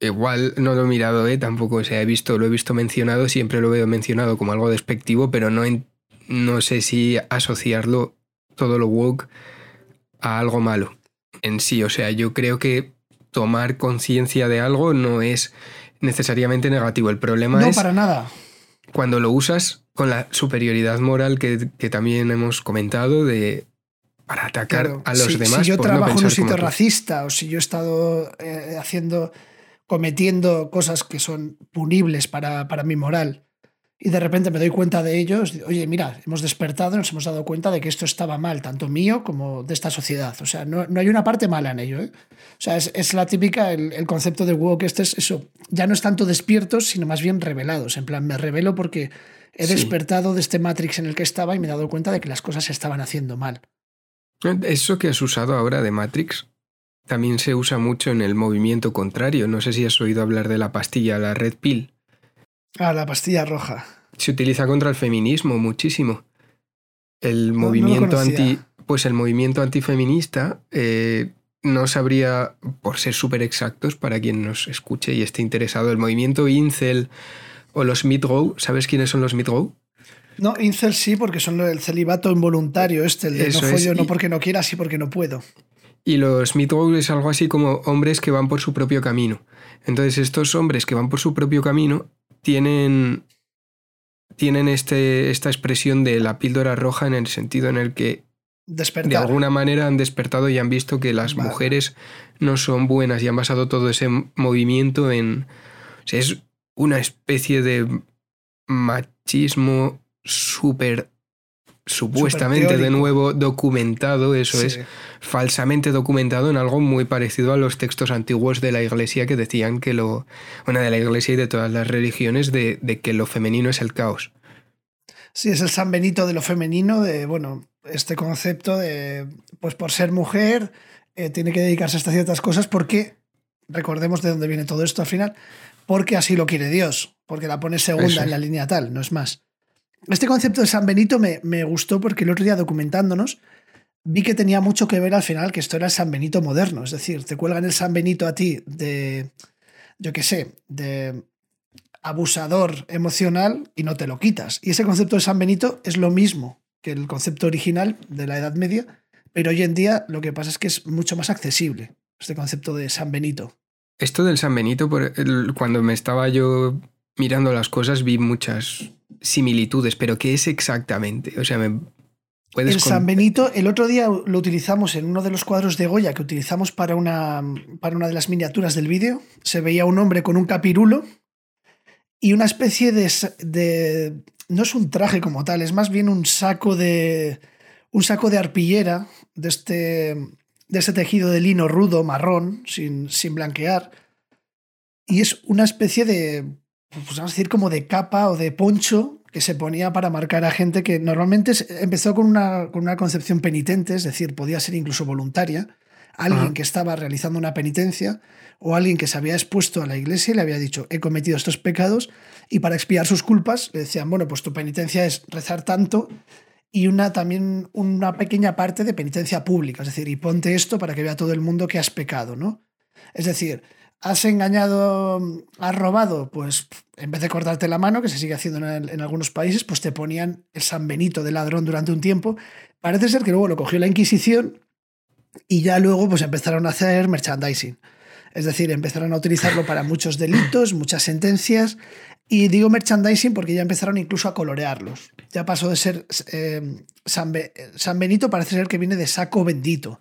igual no lo he mirado, ¿eh? tampoco se ha visto, lo he visto mencionado, siempre lo veo mencionado como algo despectivo, pero no, no sé si asociarlo todo lo woke a algo malo en sí. O sea, yo creo que tomar conciencia de algo no es necesariamente negativo. El problema es. No, para nada. Cuando lo usas con la superioridad moral que, también hemos comentado de. para atacar a los demás. Si yo trabajo en un sitio racista o si yo he estado eh, haciendo. cometiendo cosas que son punibles para, para mi moral y de repente me doy cuenta de ellos, oye, mira, hemos despertado, nos hemos dado cuenta de que esto estaba mal, tanto mío como de esta sociedad. O sea, no, hay una parte mala en ello. ¿eh? O sea, es, la típica, el, concepto de que este es eso, ya no es tanto despiertos, sino más bien revelados. En plan, me revelo porque he despertado de este Matrix en el que estaba y me he dado cuenta de que las cosas se estaban haciendo mal. Eso que has usado ahora de Matrix también se usa mucho en el movimiento contrario. No sé si has oído hablar de la pastilla, la Red Pill. Ah, la pastilla roja. Se utiliza contra el feminismo muchísimo. El movimiento anti. Pues el movimiento antifeminista eh, no sabría, por ser súper exactos, para quien nos escuche y esté interesado, el movimiento Incel o los Midgo, ¿sabes quiénes son los Midgo? No, Incel sí, porque son el celibato involuntario, este, el de no follo, no porque no quiera, sí porque no puedo. Y los Midgo es algo así como hombres que van por su propio camino. Entonces, estos hombres que van por su propio camino tienen, tienen este, esta expresión de la píldora roja en el sentido en el que de alguna manera han despertado y han visto que las mujeres no son buenas y han basado todo ese movimiento en... es una especie de machismo súper supuestamente de nuevo documentado, eso es, falsamente documentado en algo muy parecido a los textos antiguos de la iglesia que decían que lo, bueno, de la iglesia y de todas las religiones, de, que lo femenino es el caos. Sí, es el San Benito de lo femenino, de, bueno, este concepto de, pues por ser mujer, eh, tiene que dedicarse a ciertas cosas porque, recordemos de dónde viene todo esto al final, porque así lo quiere Dios, porque la pone segunda en la línea tal, no es más. Este concepto de San Benito me, gustó porque el otro día documentándonos vi que tenía mucho que ver al final que esto era el San Benito moderno. Es decir, te cuelgan el San Benito a ti de, yo qué sé, de abusador emocional y no te lo quitas. Y ese concepto de San Benito es lo mismo que el concepto original de la Edad Media, pero hoy en día lo que pasa es que es mucho más accesible, este concepto de San Benito. Esto del San Benito, cuando me estaba yo mirando las cosas, vi muchas similitudes, pero ¿qué es exactamente? O sea, me puedes El San Benito, el otro día lo utilizamos en uno de los cuadros de Goya que utilizamos para una, para una de las miniaturas del vídeo. Se veía un hombre con un capirulo y una especie de, de, no es un traje como tal, es más bien un saco de un saco de arpillera de este de este tejido de lino rudo marrón sin, sin blanquear y es una especie de pues vamos a decir, como de capa o de poncho que se ponía para marcar a gente que normalmente empezó con una, con una concepción penitente, es decir, podía ser incluso voluntaria, alguien que estaba realizando una penitencia o alguien que se había expuesto a la iglesia y le había dicho, he cometido estos pecados, y para expiar sus culpas le decían, bueno, pues tu penitencia es rezar tanto y una también una pequeña parte de penitencia pública, es decir, y ponte esto para que vea todo el mundo que has pecado, ¿no? Es decir, ¿Has engañado, has robado? Pues en vez de cortarte la mano, que se sigue haciendo en, algunos países, pues te ponían el San Benito de ladrón durante un tiempo. Parece ser que luego lo cogió la Inquisición y ya luego pues empezaron a hacer merchandising. Es decir, empezaron a utilizarlo para muchos delitos, muchas sentencias. Y digo merchandising porque ya empezaron incluso a colorearlos. Ya pasó de ser eh, San Benito, parece ser que viene de saco bendito.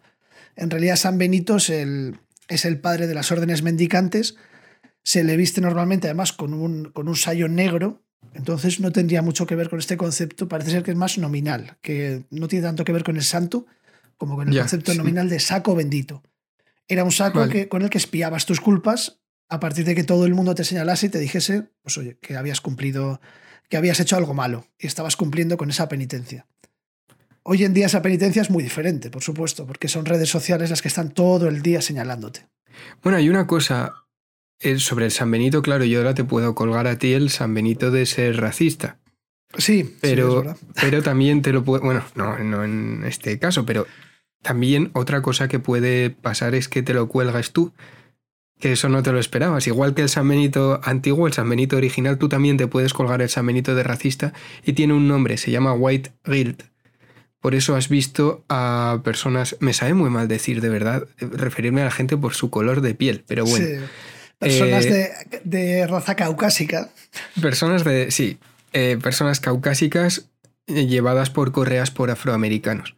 En realidad San Benito es el, es el padre de las órdenes mendicantes, se le viste normalmente además con un, con un sayo negro, entonces no tendría mucho que ver con este concepto, parece ser que es más nominal, que no tiene tanto que ver con el santo como con el concepto nominal de saco bendito. Era un saco que, con el que espiabas tus culpas a partir de que todo el mundo te señalase y te dijese, pues oye, que habías cumplido, que habías hecho algo malo y estabas cumpliendo con esa penitencia. Hoy en día esa penitencia es muy diferente, por supuesto, porque son redes sociales las que están todo el día señalándote. Bueno, hay una cosa sobre el San Benito, claro, yo ahora te puedo colgar a ti el San Benito de ser racista. Sí, pero, pero también te lo puedo, bueno, no, no en este caso, pero también otra cosa que puede pasar es que te lo cuelgas tú Que eso no te lo esperabas. Igual que el San Benito antiguo, el San Benito original, tú también te puedes colgar el San Benito de racista y tiene un nombre, se llama White Guild. Por eso has visto a personas, me sabe muy mal decir de verdad, referirme a la gente por su color de piel, pero bueno. Sí. Personas eh, de, raza caucásica. Personas de, sí, eh, personas caucásicas eh, llevadas por correas por afroamericanos.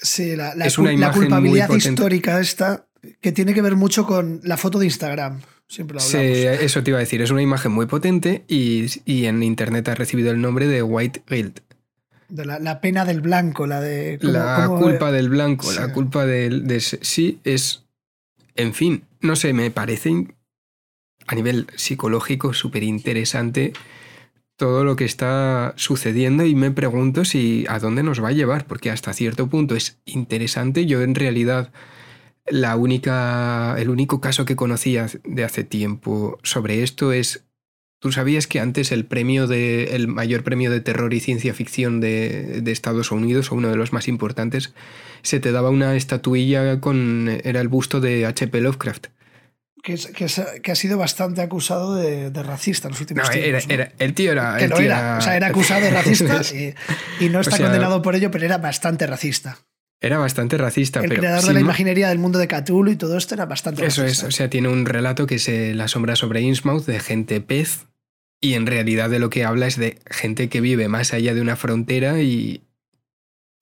Sí, la, es una la culpabilidad histórica esta que tiene que ver mucho con la foto de Instagram. Siempre lo hablamos. Sí, eso te iba a decir. Es una imagen muy potente y, en internet ha recibido el nombre de White Guilt. De la, pena del blanco, la de. la culpa del blanco, la culpa del. De, sí, es. En fin, no sé, me parece a nivel psicológico súper interesante todo lo que está sucediendo y me pregunto si a dónde nos va a llevar, porque hasta cierto punto es interesante. Yo en realidad la única, el único caso que conocía de hace tiempo sobre esto es, tú sabías que antes el premio de, el mayor premio de terror y ciencia ficción de, de Estados Unidos, o uno de los más importantes, se te daba una estatuilla con, era el busto de H.P. Lovecraft que, ha sido bastante acusado de, racista en los últimos tiempos. el tío era. Que era. O sea, era acusado de racista y, no está condenado por ello, pero era bastante racista. Era bastante racista. El pero creador de la imaginería del mundo de Cthulhu y todo esto era bastante Eso es, o sea, tiene un relato que es La sombra sobre Innsmouth de gente pez y en realidad de lo que habla es de gente que vive más allá de una frontera y,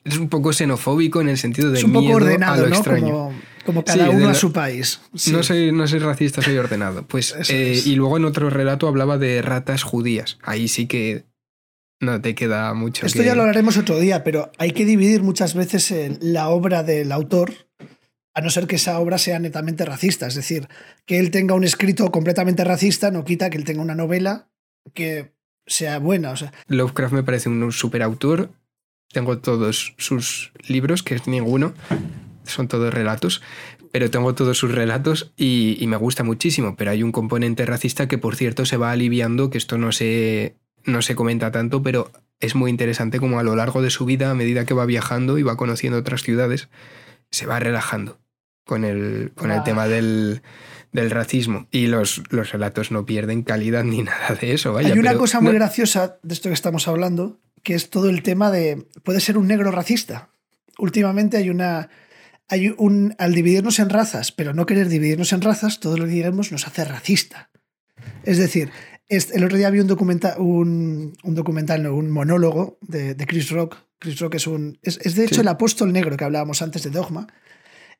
es un poco xenofóbico en el sentido de es un poco ordenado, ¿no? Como, cada uno a su país. No, soy, no soy racista, soy ordenado. Pues, eh, Y luego en otro relato hablaba de ratas judías. Ahí sí que no te queda mucho. Esto ya lo hablaremos otro día, pero hay que dividir muchas veces la obra del autor, a no ser que esa obra sea netamente racista. Es decir, que él tenga un escrito completamente racista no quita que él tenga una novela que sea buena. O sea. Lovecraft me parece un superautor tengo todos sus libros, que es ninguno, son todos relatos, pero tengo todos sus relatos y, me gusta muchísimo. Pero hay un componente racista que, por cierto, se va aliviando, que esto no se, no se comenta tanto, pero es muy interesante como a lo largo de su vida, a medida que va viajando y va conociendo otras ciudades, se va relajando con el, con el tema del, del racismo. Y los, los relatos no pierden calidad ni nada de eso. Vaya, hay una cosa muy graciosa de esto que estamos hablando, que es todo el tema de, puede ser un negro racista. Últimamente hay una, hay un, al dividirnos en razas, pero no querer dividirnos en razas, todo lo que digamos nos hace racista. Es decir, el otro día vi un documental, un, documental, un monólogo de, Chris Rock. Chris Rock es un, es, de hecho el apóstol negro que hablábamos antes de Dogma.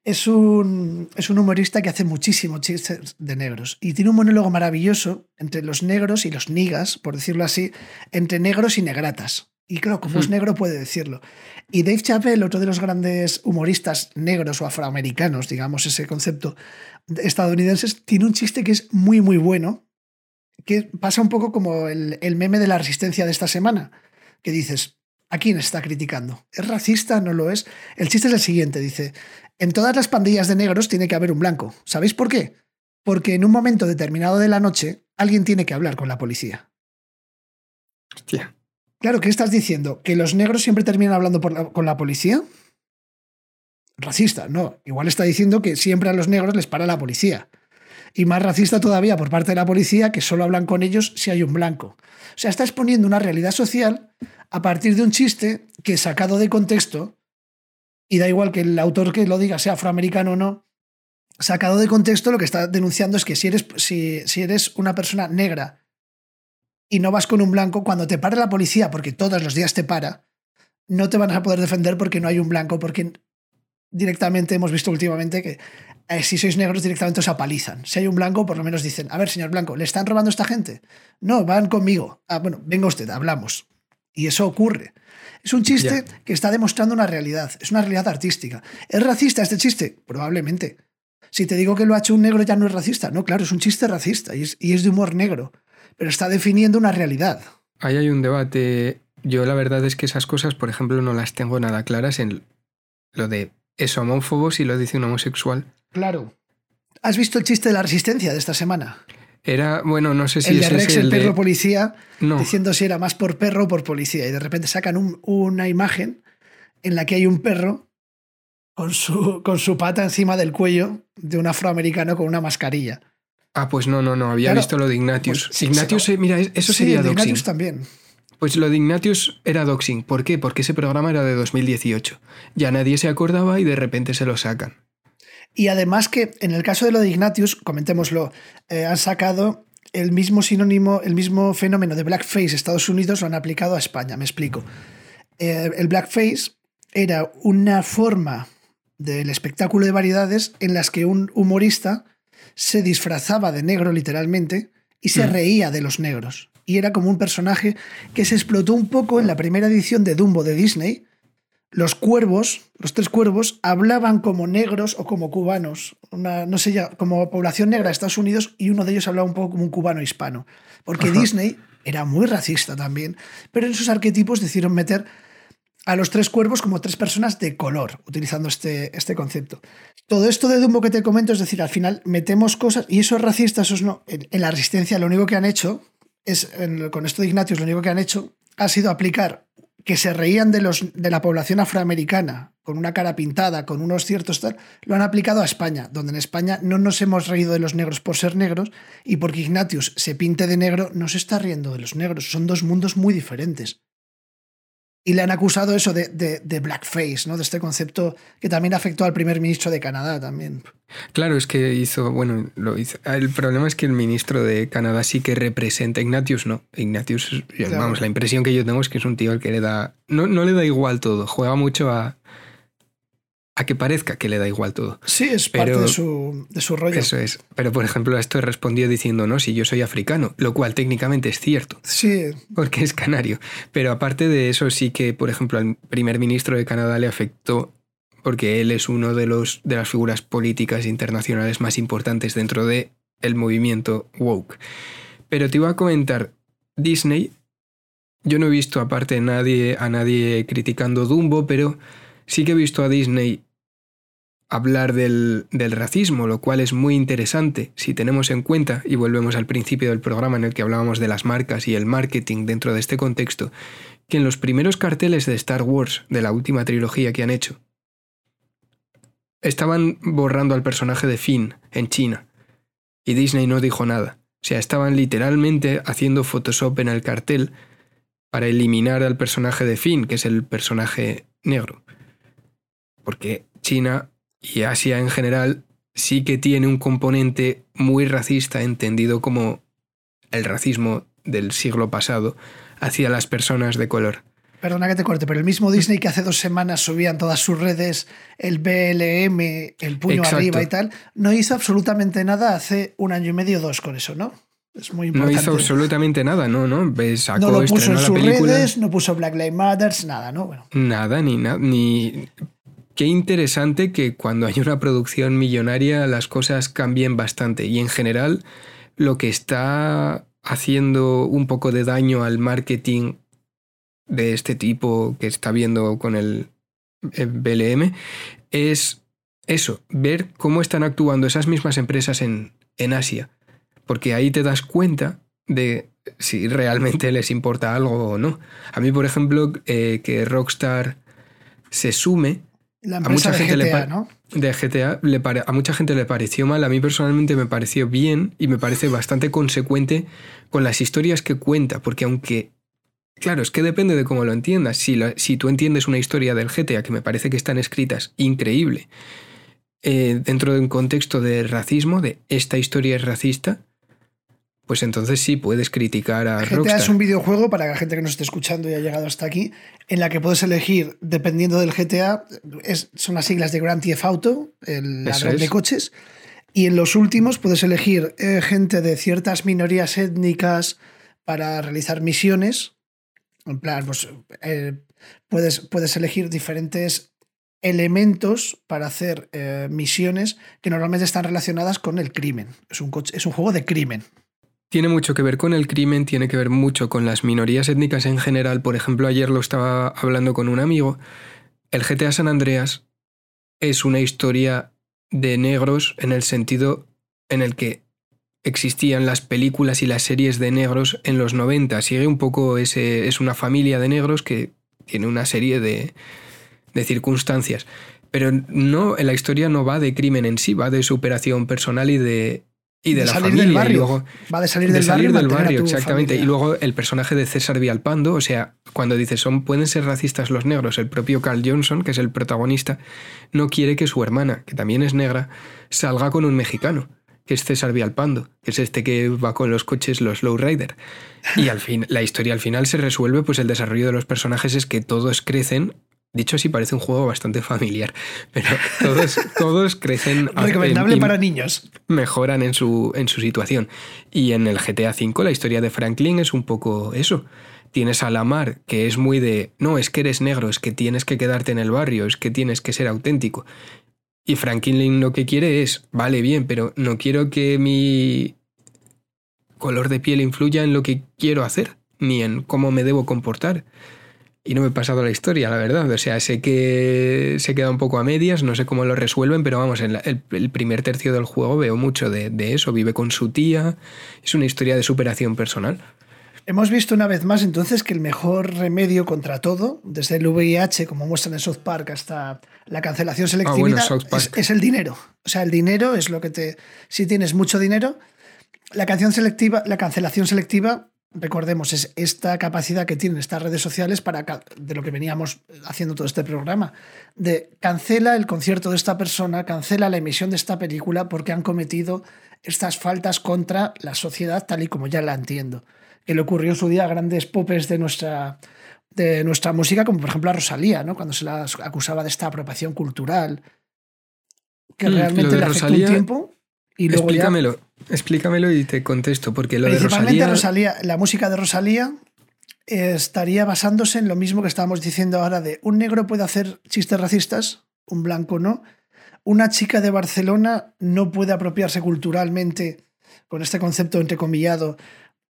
Es un, es un humorista que hace muchísimos chistes de negros y tiene un monólogo maravilloso entre los negros y los nigas, por decirlo así, entre negros y negratas. Y claro, como es hmm. negro puede decirlo. Y Dave Chappelle, otro de los grandes humoristas negros o afroamericanos, digamos ese concepto estadounidenses, tiene un chiste que es muy, muy bueno, que pasa un poco como el, el meme de la resistencia de esta semana, que dices, ¿a quién está criticando? ¿Es racista? ¿No lo es? El chiste es el siguiente, dice, en todas las pandillas de negros tiene que haber un blanco. ¿Sabéis por qué? Porque en un momento determinado de la noche alguien tiene que hablar con la policía. Hostia. Claro, ¿qué estás diciendo? ¿Que los negros siempre terminan hablando con la policía? Racista, no. Igual está diciendo que siempre a los negros les para la policía. Y más racista todavía por parte de la policía que solo hablan con ellos si hay un blanco. O sea, está exponiendo una realidad social a partir de un chiste que sacado de contexto, y da igual que el autor que lo diga sea afroamericano o no, sacado de contexto lo que está denunciando es que si eres, si, si eres una persona negra y no vas con un blanco, cuando te para la policía, porque todos los días te para, no te van a poder defender porque no hay un blanco, porque directamente hemos visto últimamente que eh, si sois negros directamente os apalizan. Si hay un blanco, por lo menos dicen, a ver, señor blanco, ¿le están robando a esta gente? No, van conmigo. Ah, bueno, venga usted, hablamos. Y eso ocurre. Es un chiste que está demostrando una realidad, es una realidad artística. ¿Es racista este chiste? Probablemente. Si te digo que lo ha hecho un negro ya no es racista. No, claro, es un chiste racista y es de humor negro pero está definiendo una realidad. Ahí hay un debate. Yo la verdad es que esas cosas, por ejemplo, no las tengo nada claras en lo de eso homófobos y lo dice un homosexual. Claro. ¿Has visto el chiste de la resistencia de esta semana? Era, bueno, no sé si el de Rex, el, perro policía, diciendo si era más por perro o por policía. Y de repente sacan una imagen en la que hay un perro con su, con su pata encima del cuello de un afroamericano con una mascarilla. Ah, pues no, no, no, había visto lo de Ignatius. Pues, Ignatius, eh, mira, eso sería sí. Ignatius también. Pues lo de Ignatius era doxing. ¿Por qué? Porque ese programa era de 2018. Ya nadie se acordaba y de repente se lo sacan. Y además que en el caso de lo de Ignatius, comentémoslo, eh, han sacado el mismo sinónimo, el mismo fenómeno de blackface Estados Unidos lo han aplicado a España. Me explico. Eh, el blackface era una forma del espectáculo de variedades en las que un humorista se disfrazaba de negro literalmente y se Mm. reía de los negros. Y era como un personaje que se explotó un poco en la primera edición de Dumbo de Disney. Los cuervos, los tres cuervos, hablaban como negros o como cubanos, una, no sé ya, como población negra de Estados Unidos, y uno de ellos hablaba un poco como un cubano hispano. Porque Ajá. Disney era muy racista también, pero en sus arquetipos decidieron meter a los tres cuervos como tres personas de color, utilizando este, este concepto. Todo esto de Dumbo que te comento, es decir, al final metemos cosas, y eso es racista, eso es no. En, en la resistencia lo único que han hecho, es en- con esto de Ignatius, lo único que han hecho ha sido aplicar que se reían de, los, de la población afroamericana con una cara pintada, con unos ciertos tal, lo han aplicado a España, donde en España no nos hemos reído de los negros por ser negros y porque Ignatius se pinte de negro, no se está riendo de los negros. Son dos mundos muy diferentes. Y le han acusado eso de, de- de blackface, ¿no? De este concepto que también afectó al primer ministro de Canadá también. Claro, es que hizo, bueno, lo hizo. El problema es que el ministro de Canadá sí que representa a Ignatius, no. Ignatius, Claro. vamos, la impresión que yo tengo es que es un tío al que le da. No, no le da igual todo, juega mucho a. a que parezca que le da igual todo. Sí, es Pero- parte de su, de su rollo. Eso es. Pero por ejemplo, a esto respondió diciendo, no, si yo soy africano, lo cual técnicamente es cierto. Sí, porque es canario. Pero aparte de eso, sí que, por ejemplo, al primer ministro de Canadá le afectó porque él es uno de, los, de las figuras políticas internacionales más importantes dentro de el movimiento woke. Pero te iba a comentar, Disney, yo no he visto aparte nadie, a nadie criticando Dumbo, pero sí que he visto a Disney hablar del, del racismo, lo cual es muy interesante si tenemos en cuenta, y volvemos al principio del programa en el que hablábamos de las marcas y el marketing dentro de este contexto, que en los primeros carteles de Star Wars, de la última trilogía que han hecho, estaban borrando al personaje de Finn en China, y Disney no dijo nada. O sea, estaban literalmente haciendo Photoshop en el cartel para eliminar al personaje de Finn, que es el personaje negro. Porque China y Asia en general sí que tiene un componente muy racista entendido como el racismo del siglo pasado hacia las personas de color. Perdona que te corte, pero el mismo Disney que hace dos semanas subía en todas sus redes el BLM, el puño Exacto. arriba y tal, no hizo absolutamente nada hace un año y medio o dos con eso, ¿no? Es muy No importante. hizo absolutamente nada, no, no. Sacó, No lo puso en sus película. redes, no puso Black Lives Matter, nada, ¿no? Bueno, Nada, ni nada, ni. Qué interesante que cuando hay una producción millonaria las cosas cambien bastante. Y en general, lo que está haciendo un poco de daño al marketing de este tipo que está viendo con el eh, BLM es eso, ver cómo están actuando esas mismas empresas en, en Asia. Porque ahí te das cuenta de si realmente les importa algo o no. A mí, por ejemplo, eh, que Rockstar se sume la A empresa mucha de gente le GTA, pa- ¿no? de GTA, le a mucha gente le pareció mal, a mí personalmente me pareció bien y me parece bastante consecuente con las historias que cuenta, porque aunque, claro, es que depende de cómo lo entiendas, si, la- si tú entiendes una historia del GTA, que me parece que están escritas increíble, eh, dentro de un contexto de racismo, de esta historia es racista, pues entonces sí puedes criticar a GTA Rockstar. es un videojuego para la gente que nos esté escuchando y ha llegado hasta aquí, en la que puedes elegir, dependiendo del GTA, es- son las siglas de Grand Theft Auto, el ladrón de es. coches, y en los últimos puedes elegir eh, gente de ciertas minorías étnicas para realizar misiones. En plan, pues eh, puedes, puedes elegir diferentes elementos para hacer eh, misiones que normalmente están relacionadas con el crimen. Es un, coche- es un juego de crimen. Tiene mucho que ver con el crimen, tiene que ver mucho con las minorías étnicas en general. Por ejemplo, ayer lo estaba hablando con un amigo. El GTA San Andreas es una historia de negros en el sentido en el que existían las películas y las series de negros en los 90. Sigue un poco ese. Es una familia de negros que tiene una serie de, de circunstancias. Pero no, la historia no va de crimen en sí, va de superación personal y de, y de, la salir familia. del barrio. luego, Va de salir de del salir barrio, del exactamente. familia. Y luego el personaje de César Vialpando, o sea, cuando dice son pueden ser racistas los negros, el propio Carl Johnson, que es el protagonista, no quiere que su hermana, que también es negra, salga con un mexicano, que es César Vialpando, que es este que va con los coches, los lowrider. Y al fin, la historia al final se resuelve, pues el desarrollo de los personajes es que todos crecen. Dicho así, parece un juego bastante familiar, pero todos, todos crecen. Recomendable para niños. mejoran en su, en su situación. Y en el GTA V la historia de Franklin es un poco eso. Tienes a Lamar, que es muy de, no, es que eres negro, es que tienes que quedarte en el barrio, es que tienes que ser auténtico. Y Franklin lo que quiere es, vale, bien, pero no quiero que mi color de piel influya en lo que quiero hacer, ni en cómo me debo comportar. Y no me he pasado la historia, la verdad. O sea, sé que se queda un poco a medias, no sé cómo lo resuelven, pero vamos, en la- el, el primer tercio del juego veo mucho de, de eso. Vive con su tía, es una historia de superación personal. Hemos visto una vez más entonces que el mejor remedio contra todo, desde el VIH, como muestran en South Park, hasta la cancelación selectiva, Ah, bueno, South es, es el dinero. O sea, el dinero es lo que te. Si tienes mucho dinero, la canción selectiva, la cancelación selectiva, recordemos, es esta capacidad que tienen estas redes sociales para de lo que veníamos haciendo todo este programa. De cancela el concierto de esta persona, cancela la emisión de esta película porque han cometido estas faltas contra la sociedad tal y como ya la entiendo que le ocurrió en su día a grandes popes de nuestra, de nuestra música, como por ejemplo a Rosalía, ¿no? cuando se la acusaba de esta apropiación cultural, que Mm, lo realmente de le afectó Rosalía, un tiempo. Y luego ya, explícamelo, y te contesto, porque lo de Rosalía... Rosalía, la música de Rosalía eh, estaría basándose en lo mismo que estábamos diciendo ahora de un negro puede hacer chistes racistas, un blanco no. Una chica de Barcelona no puede apropiarse culturalmente, con este concepto entrecomillado,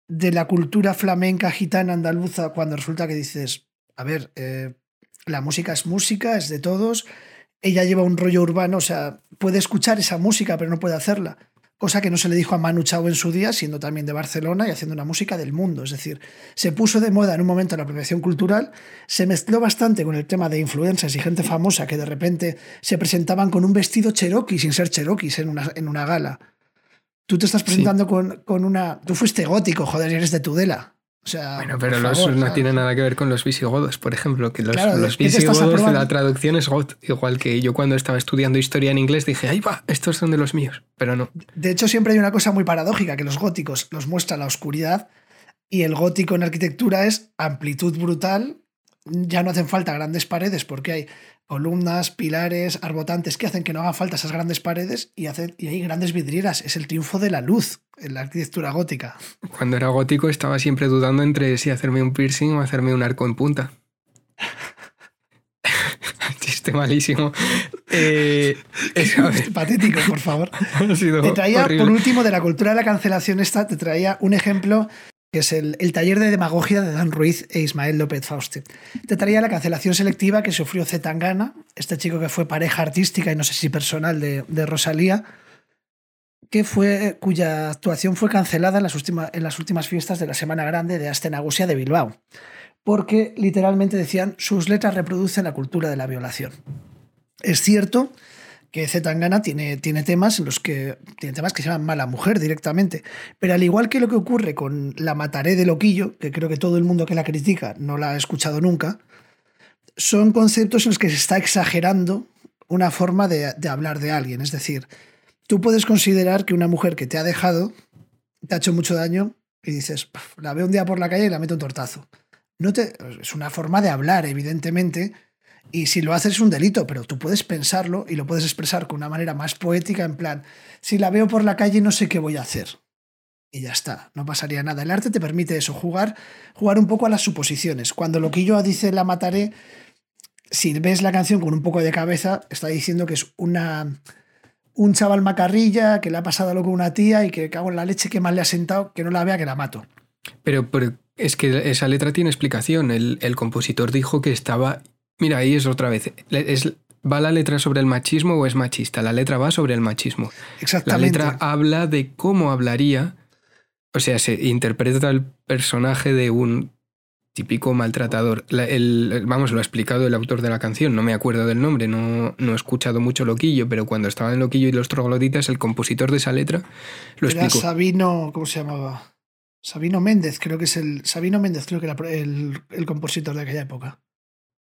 de la cultura flamenca, gitana, andaluza, cuando resulta que dices, a ver, eh, la música es música, es de todos, ella lleva un rollo urbano, o sea, puede escuchar esa música, pero no puede hacerla. Cosa que no se le dijo a Manu Chao en su día, siendo también de Barcelona y haciendo una música del mundo. Es decir, se puso de moda en un momento la apropiación cultural, se mezcló bastante con el tema de influencers y gente famosa que de repente se presentaban con un vestido cherokee sin ser cherokees en una, en una gala. Tú te estás presentando con, con una. Tú fuiste gótico, joder, eres de Tudela. O sea, Bueno, pero los- favor, no tiene nada que ver con los visigodos, por ejemplo, que los, Claro, los ¿qué te estás visigodos de la traducción es got, igual que yo cuando estaba estudiando historia en inglés dije, ahí va, estos son de los míos, pero no. De hecho, siempre hay una cosa muy paradójica, que los góticos los muestra la oscuridad y el gótico en arquitectura es amplitud brutal. Ya no hacen falta grandes paredes porque hay columnas, pilares, arbotantes que hacen que no hagan falta esas grandes paredes y, hacen, y hay grandes vidrieras. Es el triunfo de la luz en la arquitectura gótica. Cuando era gótico estaba siempre dudando entre si hacerme un piercing o hacerme un arco en punta. Chiste malísimo. Eh, ver, Patético, por favor. Te traía, horrible. por último, de la cultura de la cancelación esta, te traía un ejemplo que es el, el taller de demagogia de Dan Ruiz e Ismael López Fauste. Te traía la cancelación selectiva que sufrió Zetangana, este chico que fue pareja artística y no sé si personal de, de Rosalía, que fue, cuya actuación fue cancelada en las, últimas, en las últimas fiestas de la Semana Grande de Astenagusia de Bilbao, porque literalmente decían sus letras reproducen la cultura de la violación. Es cierto Zetangana tiene, tiene temas en los que tiene temas que se llaman mala mujer directamente, pero al igual que lo que ocurre con la Mataré de Loquillo, que creo que todo el mundo que la critica no la ha escuchado nunca, son conceptos en los que se está exagerando una forma de, hablar de alguien. Es decir, tú puedes considerar que una mujer que te ha dejado te ha hecho mucho daño y dices, "Puf, la veo un día por la calle y la meto un tortazo. No te, es una forma de hablar, evidentemente, y si lo haces es un delito, pero tú puedes pensarlo y lo puedes expresar con una manera más poética, en plan, si la veo por la calle no sé qué voy a hacer. Y ya está, no pasaría nada. El arte te permite eso, jugar, jugar un poco a las suposiciones. Cuando Loquillo dice la mataré, si ves la canción con un poco de cabeza, está diciendo que es una, un chaval macarrilla que le ha pasado algo con una tía y que cago en la leche que mal le ha sentado, que no la vea, que la mato. Pero, pero es que esa letra tiene explicación. El, el compositor dijo que estaba. Mira, ahí es otra vez. Es, ¿Va la letra sobre el machismo o es machista? La letra va sobre el machismo. La Exactamente. letra habla de cómo hablaría. O sea, se interpreta el personaje de un típico maltratador. el, vamos, lo ha explicado el autor de la canción, no me acuerdo del nombre, no, no he escuchado mucho Loquillo, pero cuando estaba en Loquillo y los trogloditas, el compositor de esa letra lo era Sabino, ¿cómo se llamaba? Sabino Méndez, creo que es el. Sabino Méndez, creo que era el, el compositor de aquella época.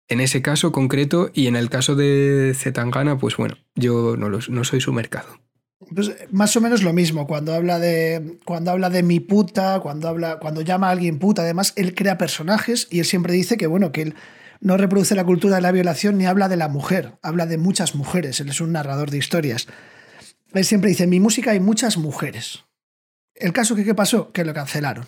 En ese caso concreto y en el caso de Zetangana, pues bueno, yo no, no soy su mercado. Pues más o menos lo mismo, cuando habla de cuando habla de mi puta, cuando habla cuando llama a alguien puta, además él crea personajes y él siempre dice que bueno, que él no reproduce la cultura de la violación ni habla de la mujer, habla de muchas mujeres, él es un narrador de historias. Él siempre dice, "En mi música hay muchas mujeres." El caso que qué pasó, que lo cancelaron.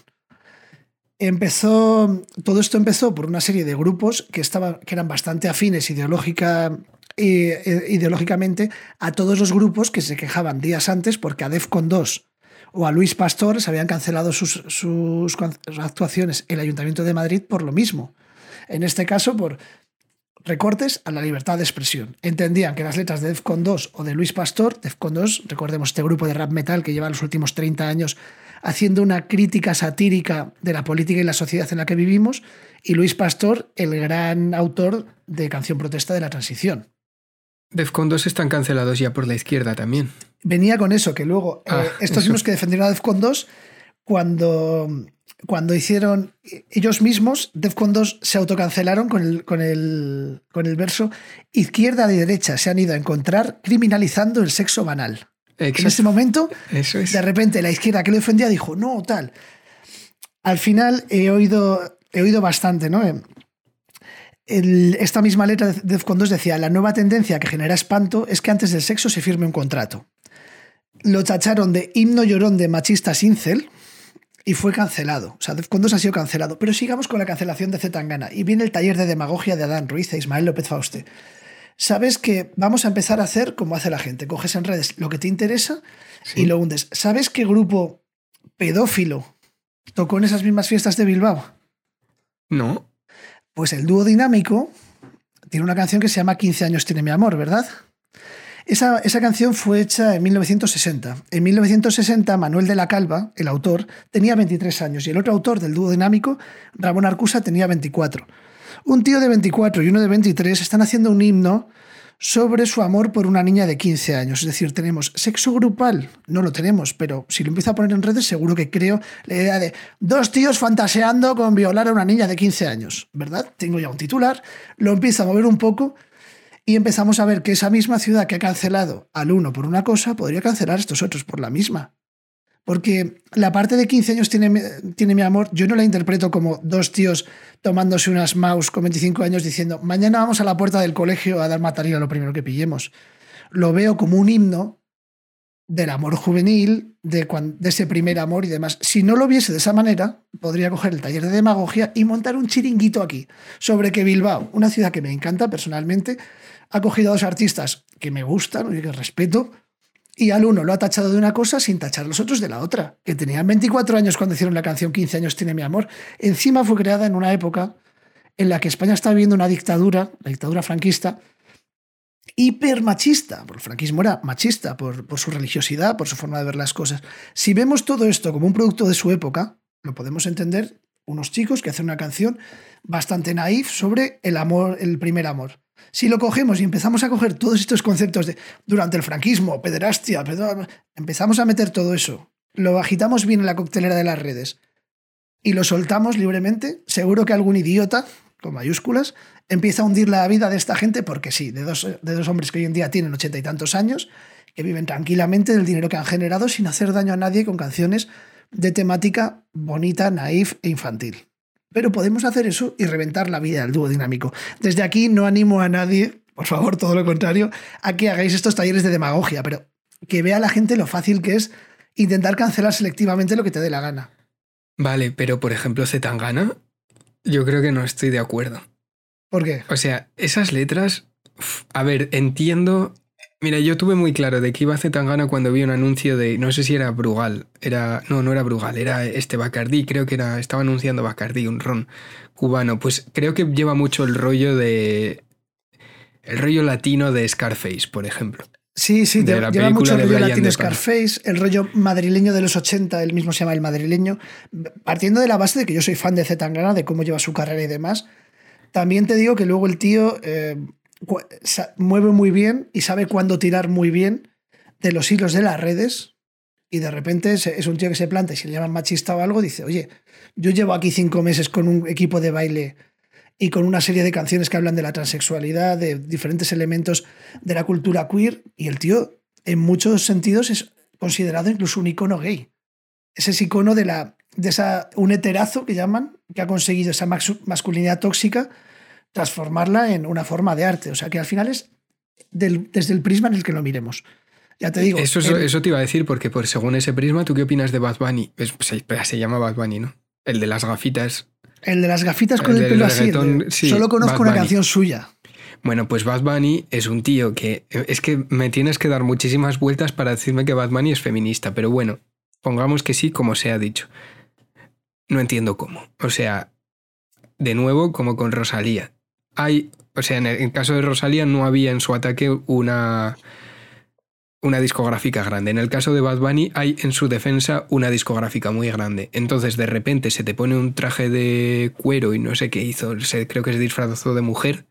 Empezó todo esto empezó por una serie de grupos que estaban que eran bastante afines ideológica eh, ideológicamente a todos los grupos que se quejaban días antes porque a Defcon 2 o a Luis Pastor se habían cancelado sus, sus actuaciones el Ayuntamiento de Madrid por lo mismo. En este caso, por recortes a la libertad de expresión. Entendían que las letras de Defcon 2 o de Luis Pastor, Defcon 2, recordemos este grupo de rap metal que lleva los últimos 30 años haciendo una crítica satírica de la política y la sociedad en la que vivimos, y Luis Pastor, el gran autor de Canción Protesta de la Transición. Defcon 2 están cancelados ya por la izquierda también. Venía con eso, que luego eh, ah, estos mismos que defendieron a Defcon 2, cuando, cuando hicieron ellos mismos, Defcon 2 se autocancelaron con el, con, el, con el verso izquierda y derecha se han ido a encontrar criminalizando el sexo banal. En ese momento, de repente la izquierda que lo defendía dijo, no, tal. Al final he oído, he oído bastante, ¿no? esta misma letra de Defcon 2 decía, la nueva tendencia que genera espanto es que antes del sexo se firme un contrato. Lo tacharon de himno llorón de machista incel y fue cancelado. O sea, Defcon 2 ha sido cancelado. Pero sigamos con la cancelación de Zetangana. Y viene el taller de demagogia de Adán Ruiz e Ismael López Fauste. Sabes que vamos a empezar a hacer como hace la gente. Coges en redes lo que te interesa y lo hundes. ¿Sabes qué grupo pedófilo tocó en esas mismas fiestas de Bilbao? No. Pues el dúo dinámico tiene una canción que se llama 15 años tiene mi amor, ¿verdad? Esa, esa, canción fue hecha en 1960. En 1960, Manuel de la Calva, el autor, tenía 23 años y el otro autor del dúo dinámico, Ramón Arcusa, tenía 24. Un tío de 24 y uno de 23 están haciendo un himno sobre su amor por una niña de 15 años. Es decir, tenemos sexo grupal, no lo tenemos, pero si lo empiezo a poner en redes, seguro que creo la idea de dos tíos fantaseando con violar a una niña de 15 años, ¿verdad? Tengo ya un titular, lo empiezo a mover un poco y empezamos a ver que esa misma ciudad que ha cancelado al uno por una cosa podría cancelar a estos otros por la misma. Porque la parte de 15 años tiene, tiene mi amor, yo no la interpreto como dos tíos tomándose unas mouse con 25 años diciendo, mañana vamos a la puerta del colegio a dar a lo primero que pillemos. Lo veo como un himno del amor juvenil, de, de, ese primer amor y demás. Si no lo viese de esa manera, podría coger el taller de demagogia y montar un chiringuito aquí sobre que Bilbao, una ciudad que me encanta personalmente, ha cogido a dos artistas que me gustan y que respeto, y al uno lo ha tachado de una cosa sin tachar a los otros de la otra, que tenían 24 años cuando hicieron la canción 15 años tiene mi amor. Encima fue creada en una época en la que España estaba viviendo una dictadura, la dictadura franquista, hipermachista, porque el franquismo era machista por, por su religiosidad, por su forma de ver las cosas. Si vemos todo esto como un producto de su época, lo podemos entender unos chicos que hacen una canción bastante naif sobre el amor, el primer amor. Si lo cogemos y empezamos a coger todos estos conceptos de durante el franquismo, pederastia, empezamos a meter todo eso, lo agitamos bien en la coctelera de las redes y lo soltamos libremente, seguro que algún idiota, con mayúsculas, empieza a hundir la vida de esta gente porque sí, de dos, de dos hombres que hoy en día tienen ochenta y tantos años, que viven tranquilamente del dinero que han generado sin hacer daño a nadie con canciones de temática bonita, naif e infantil. Pero podemos hacer eso y reventar la vida del dúo dinámico. Desde aquí no animo a nadie, por favor, todo lo contrario, a que hagáis estos talleres de demagogia, pero que vea la gente lo fácil que es intentar cancelar selectivamente lo que te dé la gana. Vale, pero por ejemplo, Zetangana, yo creo que no estoy de acuerdo. ¿Por qué? O sea, esas letras, a ver, entiendo Mira, yo tuve muy claro de que iba a Zetangana cuando vi un anuncio de, no sé si era Brugal, era, no, no era Brugal, era este Bacardí, creo que era, estaba anunciando Bacardí, un ron cubano. Pues creo que lleva mucho el rollo de, el rollo latino de Scarface, por ejemplo. Sí, sí, lleva mucho rollo latino Scarface, el rollo madrileño de los 80, él mismo se llama el madrileño, partiendo de la base de que yo soy fan de Zetangana, de cómo lleva su carrera y demás. También te digo que luego el tío eh, mueve muy bien y sabe cuándo tirar muy bien de los hilos de las redes. Y de repente es un tío que se planta y si le llaman machista o algo, dice, oye, yo llevo aquí cinco meses con un equipo de baile y con una serie de canciones que hablan de la transexualidad, de diferentes elementos de la cultura queer, y el tío, en muchos sentidos, es considerado incluso un icono gay. Ese es icono de, la, de esa, un heterazo que llaman, que ha conseguido esa masculinidad tóxica, transformarla en una forma de arte. O sea que al final es desde el prisma en el que lo miremos. Ya te digo. Eso, eso te iba a decir, porque por, según ese prisma, ¿tú qué opinas de Bad Bunny? se, se llama Bad Bunny, ¿no? El de las gafitas el de las gafitas con el, pelo así. solo conozco una canción suya. Bueno, pues Bad Bunny es un tío que. Es que me tienes que dar muchísimas vueltas para decirme que Bad Bunny es feminista, pero bueno, pongamos que sí, como se ha dicho. No entiendo cómo. O sea, de nuevo, como con Rosalía. Hay. O sea, en el caso de Rosalía no había en su ataque una una discográfica grande. En el caso de Bad Bunny hay en su defensa una discográfica muy grande. Entonces de repente se te pone un traje de cuero y no sé qué hizo, creo que se disfrazó de mujer.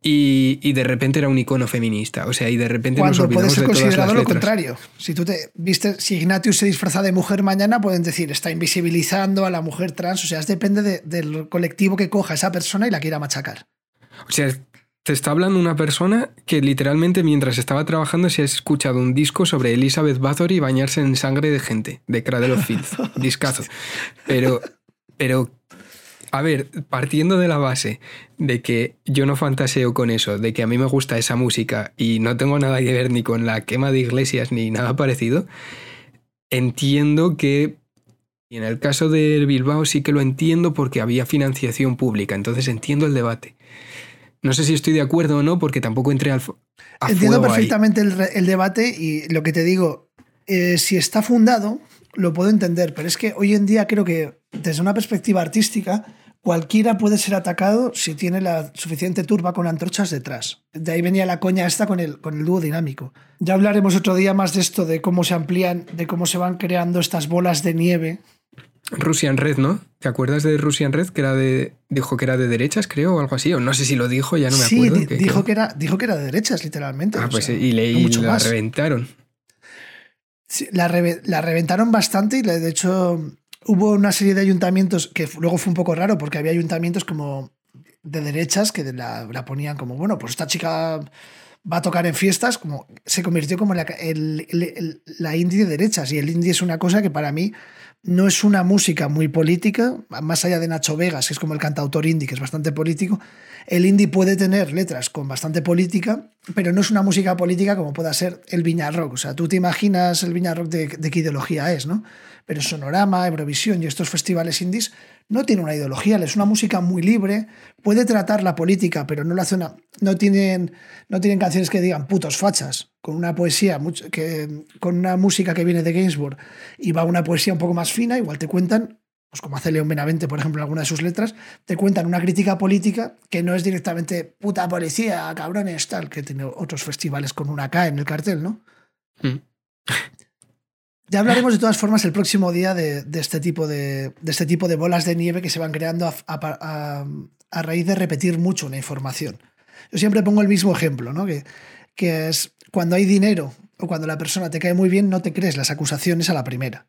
Y, de repente era un icono feminista. O sea, y de repente Cuando nos olvidamos puede ser considerado lo contrario. Si tú te viste, si Ignatius se disfraza de mujer mañana, pueden decir, está invisibilizando a la mujer trans. O sea, depende del colectivo que coja esa persona y la quiera machacar. O sea, te está hablando una persona que literalmente mientras estaba trabajando se ha escuchado un disco sobre Elizabeth Bathory bañarse en sangre de gente, de Cradle of Filth. Discazo. Pero, pero, a ver, partiendo de la base de que yo no fantaseo con eso, de que a mí me gusta esa música y no tengo nada que ver ni con la quema de iglesias ni nada parecido, entiendo que y en el caso de Bilbao sí que lo entiendo porque había financiación pública, entonces entiendo el debate. No sé si estoy de acuerdo o no, porque tampoco entré al. Entiendo perfectamente el, debate y lo que te digo, eh, si está fundado, lo puedo entender, pero es que hoy en día creo que desde una perspectiva artística, cualquiera puede ser atacado si tiene la suficiente turba con antorchas detrás. De ahí venía la coña esta con el, con el dúo dinámico. Ya hablaremos otro día más de esto, de cómo se amplían, de cómo se van creando estas bolas de nieve Russian Red, ¿no? ¿Te acuerdas de Russian Red? Que era de. Dijo que era de derechas, creo, o algo así. O no sé si lo dijo, ya no me acuerdo. Sí, dijo, que era, dijo que era de derechas, literalmente. Ah, pues y, leí la reventaron. La, reventaron bastante y de hecho hubo una serie de ayuntamientos que luego fue un poco raro porque había ayuntamientos como de derechas que la, ponían como, bueno, pues esta chica va a tocar en fiestas, como se convirtió como la, la indie de derechas. Y el indie es una cosa que para mí no es una música muy política, más allá de Nacho Vegas, que es como el cantautor indie, que es bastante político. El indie puede tener letras con bastante política, pero no es una música política como pueda ser el Viña Rock. O sea, tú te imaginas el Viña Rock de, de qué ideología es, ¿no? Pero Sonorama, Eurovisión y estos festivales indies no tiene una ideología, es una música muy libre, puede tratar la política, pero no la hace no tienen, no tienen canciones que digan putos fachas, con una poesía, que, con una música que viene de Gainsbourg y va una poesía un poco más fina, igual te cuentan, pues como hace León Benavente, por ejemplo, en alguna de sus letras, te cuentan una crítica política que no es directamente puta policía, cabrones, tal, que tiene otros festivales con una K en el cartel, ¿no? Mm. Ya hablaremos de todas formas el próximo día de, este, tipo de, este tipo de bolas de nieve que se van creando a, raíz de repetir mucho una información. Yo siempre pongo el mismo ejemplo, ¿no? que, que es cuando hay dinero o cuando la persona te cae muy bien, no te crees las acusaciones a la primera.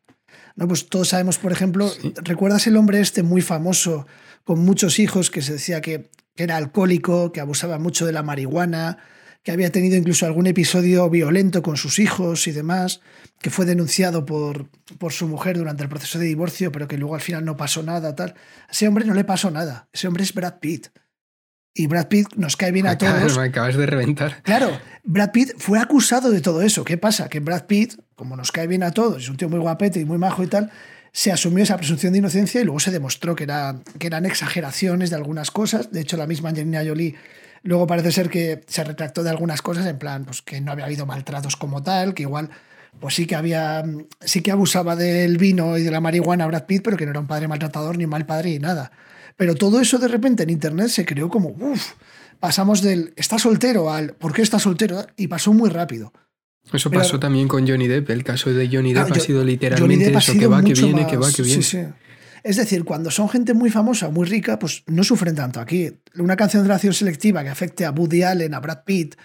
¿no? Pues todos sabemos, por ejemplo, ¿recuerdas el hombre este muy famoso con muchos hijos que se decía que, que era alcohólico, que abusaba mucho de la marihuana, que había tenido incluso algún episodio violento con sus hijos y demás, que fue denunciado por, por su mujer durante el proceso de divorcio, pero que luego al final no pasó nada, tal. A ese hombre no le pasó nada. Ese hombre es Brad Pitt. Y Brad Pitt nos cae bien a todos. Me acabas de reventar. Claro, Brad Pitt fue acusado de todo eso. ¿Qué pasa? Que Brad Pitt, como nos cae bien a todos, es un tío muy guapete y muy majo y tal, se asumió esa presunción de inocencia y luego se demostró que, era, que eran exageraciones de algunas cosas. De hecho, la misma Angelina Jolie Luego parece ser que se retractó de algunas cosas, en plan, pues que no había habido maltratos como tal, que igual, pues sí que había, sí que abusaba del vino y de la marihuana Brad Pitt, pero que no era un padre maltratador ni un mal padre ni nada. Pero todo eso de repente en Internet se creó como, uff, pasamos del está soltero al ¿por qué está soltero? Y pasó muy rápido. Eso pasó también con Johnny Depp. El caso de Johnny Depp ha sido literalmente eso, que va, que viene, que va, que viene. Sí, sí. Es decir, cuando son gente muy famosa, muy rica, pues no sufren tanto. Aquí, una cancelación selectiva que afecte a Woody Allen, a Brad Pitt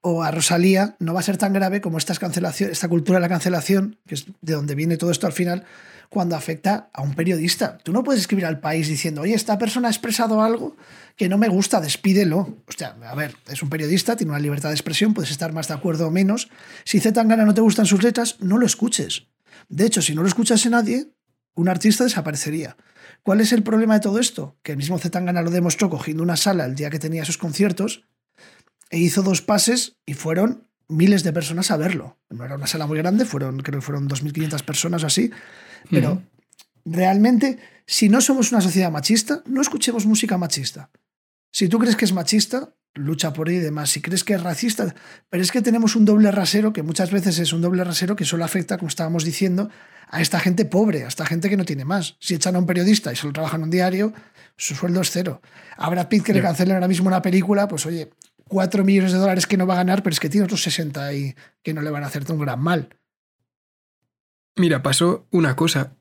o a Rosalía no va a ser tan grave como esta, cancelación, esta cultura de la cancelación, que es de donde viene todo esto al final, cuando afecta a un periodista. Tú no puedes escribir al país diciendo, oye, esta persona ha expresado algo que no me gusta, despídelo. O sea, a ver, es un periodista, tiene una libertad de expresión, puedes estar más de acuerdo o menos. Si Zetangana no te gustan sus letras, no lo escuches. De hecho, si no lo escuchase nadie, un artista desaparecería. ¿Cuál es el problema de todo esto? Que el mismo Zetangana lo demostró cogiendo una sala el día que tenía sus conciertos e hizo dos pases y fueron miles de personas a verlo. No era una sala muy grande, fueron, creo que fueron 2.500 personas así, pero realmente, si no somos una sociedad machista, no escuchemos música machista. Si tú crees que es machista, lucha por ello y demás. Si crees que es racista, pero es que tenemos un doble rasero que muchas veces es un doble rasero que solo afecta, como estábamos diciendo, a esta gente pobre, a esta gente que no tiene más. Si echan a un periodista y solo trabaja en un diario, su sueldo es cero. A Brad Pitt que le cancelen ahora mismo una película, pues oye, cuatro millones de dólares que no va a ganar, pero es que tiene otros 60 y que no le van a hacerte un gran mal. Mira, pasó una cosa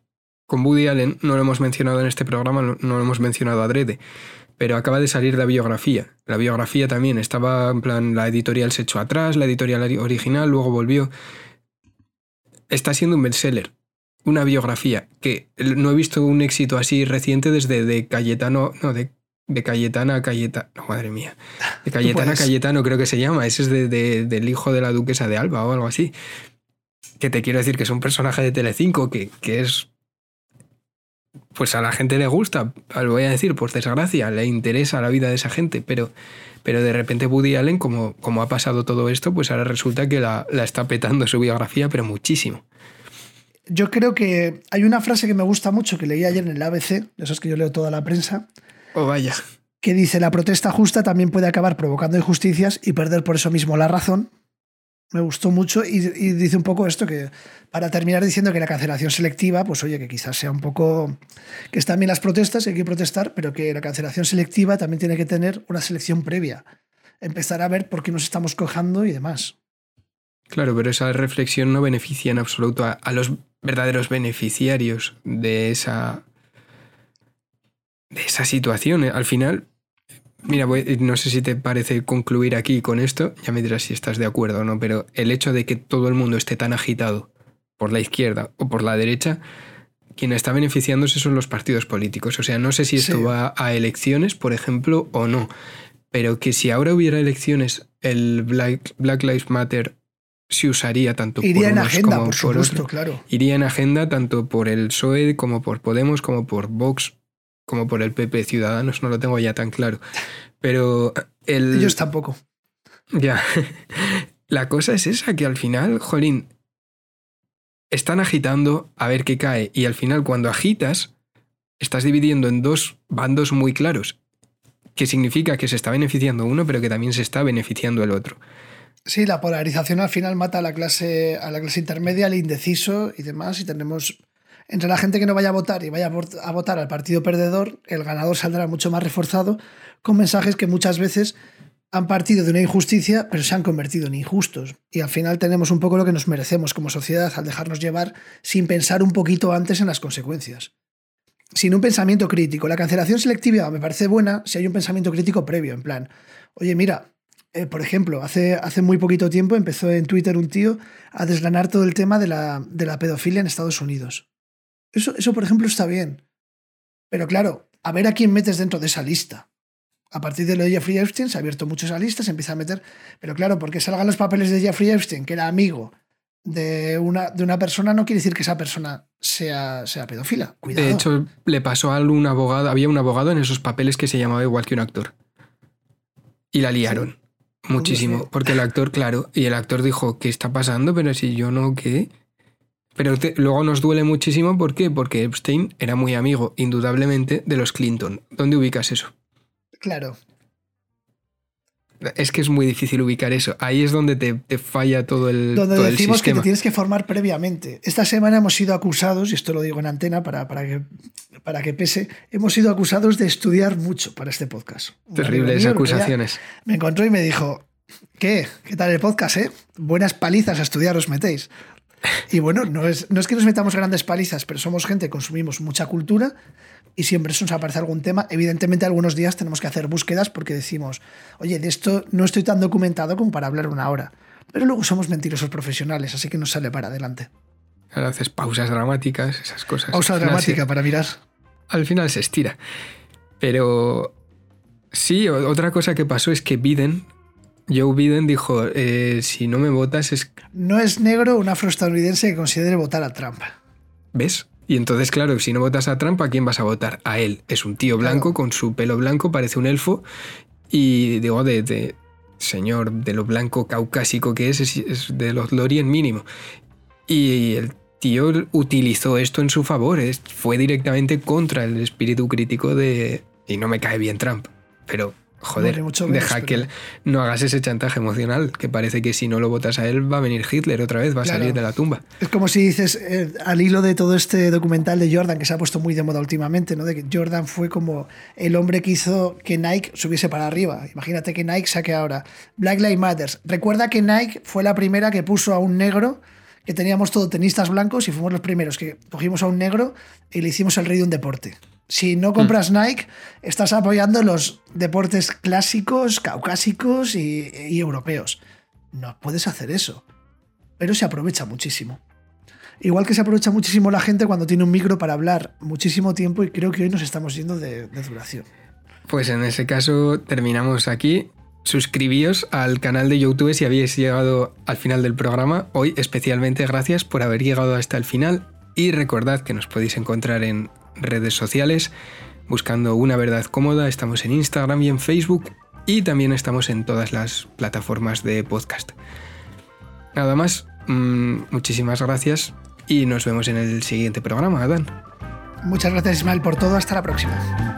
con Woody Allen, no lo hemos mencionado en este programa, no, lo hemos mencionado adrede, pero acaba de salir la biografía. La biografía también estaba en plan, la editorial se echó atrás, la editorial original, luego volvió. Está siendo un bestseller una biografía que no he visto un éxito así reciente desde de Cayetano, no, de, de Cayetana a Cayetano, madre mía, de Cayetana a Cayetano creo que se llama, ese es de, del hijo de la duquesa de Alba o algo así. Que te quiero decir que es un personaje de Telecinco que, que es... Pues a la gente le gusta, lo voy a decir, por desgracia, le interesa la vida de esa gente, pero, pero de repente Woody Allen, como, como ha pasado todo esto, pues ahora resulta que la, la está petando su biografía, pero muchísimo yo creo que hay una frase que me gusta mucho que leí ayer en el ABC, eso es que yo leo toda la prensa. Oh, vaya. Que dice: La protesta justa también puede acabar provocando injusticias y perder por eso mismo la razón. Me gustó mucho y, dice un poco esto: que para terminar diciendo que la cancelación selectiva, pues oye, que quizás sea un poco. que están bien las protestas, hay que protestar, pero que la cancelación selectiva también tiene que tener una selección previa. Empezar a ver por qué nos estamos cojando y demás. Claro, pero esa reflexión no beneficia en absoluto a los verdaderos beneficiarios de esa, de esa situación. Al final, mira, no sé si te parece concluir aquí con esto, ya me dirás si estás de acuerdo o no, pero el hecho de que todo el mundo esté tan agitado por la izquierda o por la derecha, quien está beneficiándose son los partidos políticos. O sea, no sé si esto va a elecciones, por ejemplo, o no, pero que si ahora hubiera elecciones, el Black, Black Lives Matter se usaría tanto Iría por en agenda, por supuesto, claro. Iría en agenda tanto por el PSOE como por Podemos, como por Vox, como por el PP Ciudadanos, no lo tengo ya tan claro. Pero el... Ellos tampoco. Ya. La cosa es esa, que al final, jolín, están agitando a ver qué cae. Y al final, cuando agitas, estás dividiendo en dos bandos muy claros. Que significa que se está beneficiando uno, pero que también se está beneficiando el otro. Sí, la polarización al final mata a la clase, a la clase intermedia, al indeciso y demás. Y tenemos entre la gente que no vaya a votar y vaya a votar al partido perdedor, el ganador saldrá mucho más reforzado con mensajes que muchas veces han partido de una injusticia, pero se han convertido en injustos. Y al final tenemos un poco lo que nos merecemos como sociedad al dejarnos llevar sin pensar un poquito antes en las consecuencias. Sin un pensamiento crítico. La cancelación selectiva me parece buena si hay un pensamiento crítico previo, en plan, oye, mira, eh, por ejemplo, hace, hace muy poquito tiempo empezó en Twitter un tío a desgranar todo el tema de la, de la pedofilia en Estados Unidos. Eso, eso, por ejemplo, está bien. Pero claro, a ver a quién metes dentro de esa lista. A partir de lo de Jeffrey Epstein se ha abierto mucho esa lista, se empieza a meter. Pero claro, porque salgan los papeles de Jeffrey Epstein, que era amigo de una, de una persona, no quiere decir que esa persona sea, sea pedófila. Cuidado. De hecho, le pasó a un abogado, había un abogado en esos papeles que se llamaba igual que un actor. Y la liaron. Muchísimo, porque el actor, claro, y el actor dijo, ¿qué está pasando? Pero si yo no, ¿qué? Pero luego nos duele muchísimo, ¿por qué? Porque Epstein era muy amigo, indudablemente, de los Clinton. ¿Dónde ubicas eso? Claro. es que es muy difícil ubicar eso. Ahí es donde te, falla todo el. Donde decimos que te tienes que formar previamente. Esta semana hemos sido acusados, y esto lo digo en antena para, para, que, para que pese, hemos sido acusados de estudiar mucho para este podcast. Terribles acusaciones. Me encontró y me dijo: ¿Qué? ¿Qué tal el podcast, eh? Buenas palizas a estudiar os metéis. Y bueno, no es, no es que nos metamos grandes palizas, pero somos gente, consumimos mucha cultura y siempre eso nos aparece algún tema. Evidentemente, algunos días tenemos que hacer búsquedas porque decimos, oye, de esto no estoy tan documentado como para hablar una hora. Pero luego somos mentirosos profesionales, así que nos sale para adelante. Ahora haces pausas dramáticas, esas cosas. Pausa dramática para mirar. Al final se estira. Pero sí, otra cosa que pasó es que Biden, Joe Biden dijo, eh, si no me votas es... No es negro un afroestadounidense que considere votar a Trump. ¿Ves? Y entonces, claro, si no votas a Trump, ¿a quién vas a votar? A él. Es un tío blanco con su pelo blanco, parece un elfo. Y digo, de, señor, de lo blanco caucásico que es, es, de los Lorien mínimo. Y el tío utilizó esto en su favor, fue directamente contra el espíritu crítico de... Y no me cae bien Trump, pero Joder, deja que no hagas ese chantaje emocional, que parece que si no lo votas a él va a venir Hitler otra vez, va a salir de la tumba. Es como si dices, eh, al hilo de todo este documental de Jordan, que se ha puesto muy de moda últimamente, ¿no? de que Jordan fue como el hombre que hizo que Nike subiese para arriba. Imagínate que Nike saque ahora Black Lives Matter. Recuerda que Nike fue la primera que puso a un negro que teníamos todos tenistas blancos y fuimos los primeros que cogimos a un negro y le hicimos el rey de un deporte. Si no compras mm. Nike, estás apoyando los deportes clásicos, caucásicos y, europeos. No puedes hacer eso. Pero se aprovecha muchísimo. Igual que se aprovecha muchísimo la gente cuando tiene un micro para hablar muchísimo tiempo y creo que hoy nos estamos yendo de, de duración. Pues en ese caso terminamos aquí. Suscribíos al canal de YouTube si habéis llegado al final del programa. Hoy especialmente gracias por haber llegado hasta el final y recordad que nos podéis encontrar en redes sociales buscando una verdad cómoda. Estamos en Instagram y en Facebook y también estamos en todas las plataformas de podcast. Nada más, mm, muchísimas gracias y nos vemos en el siguiente programa, Adán. Muchas gracias Ismael por todo, hasta la próxima.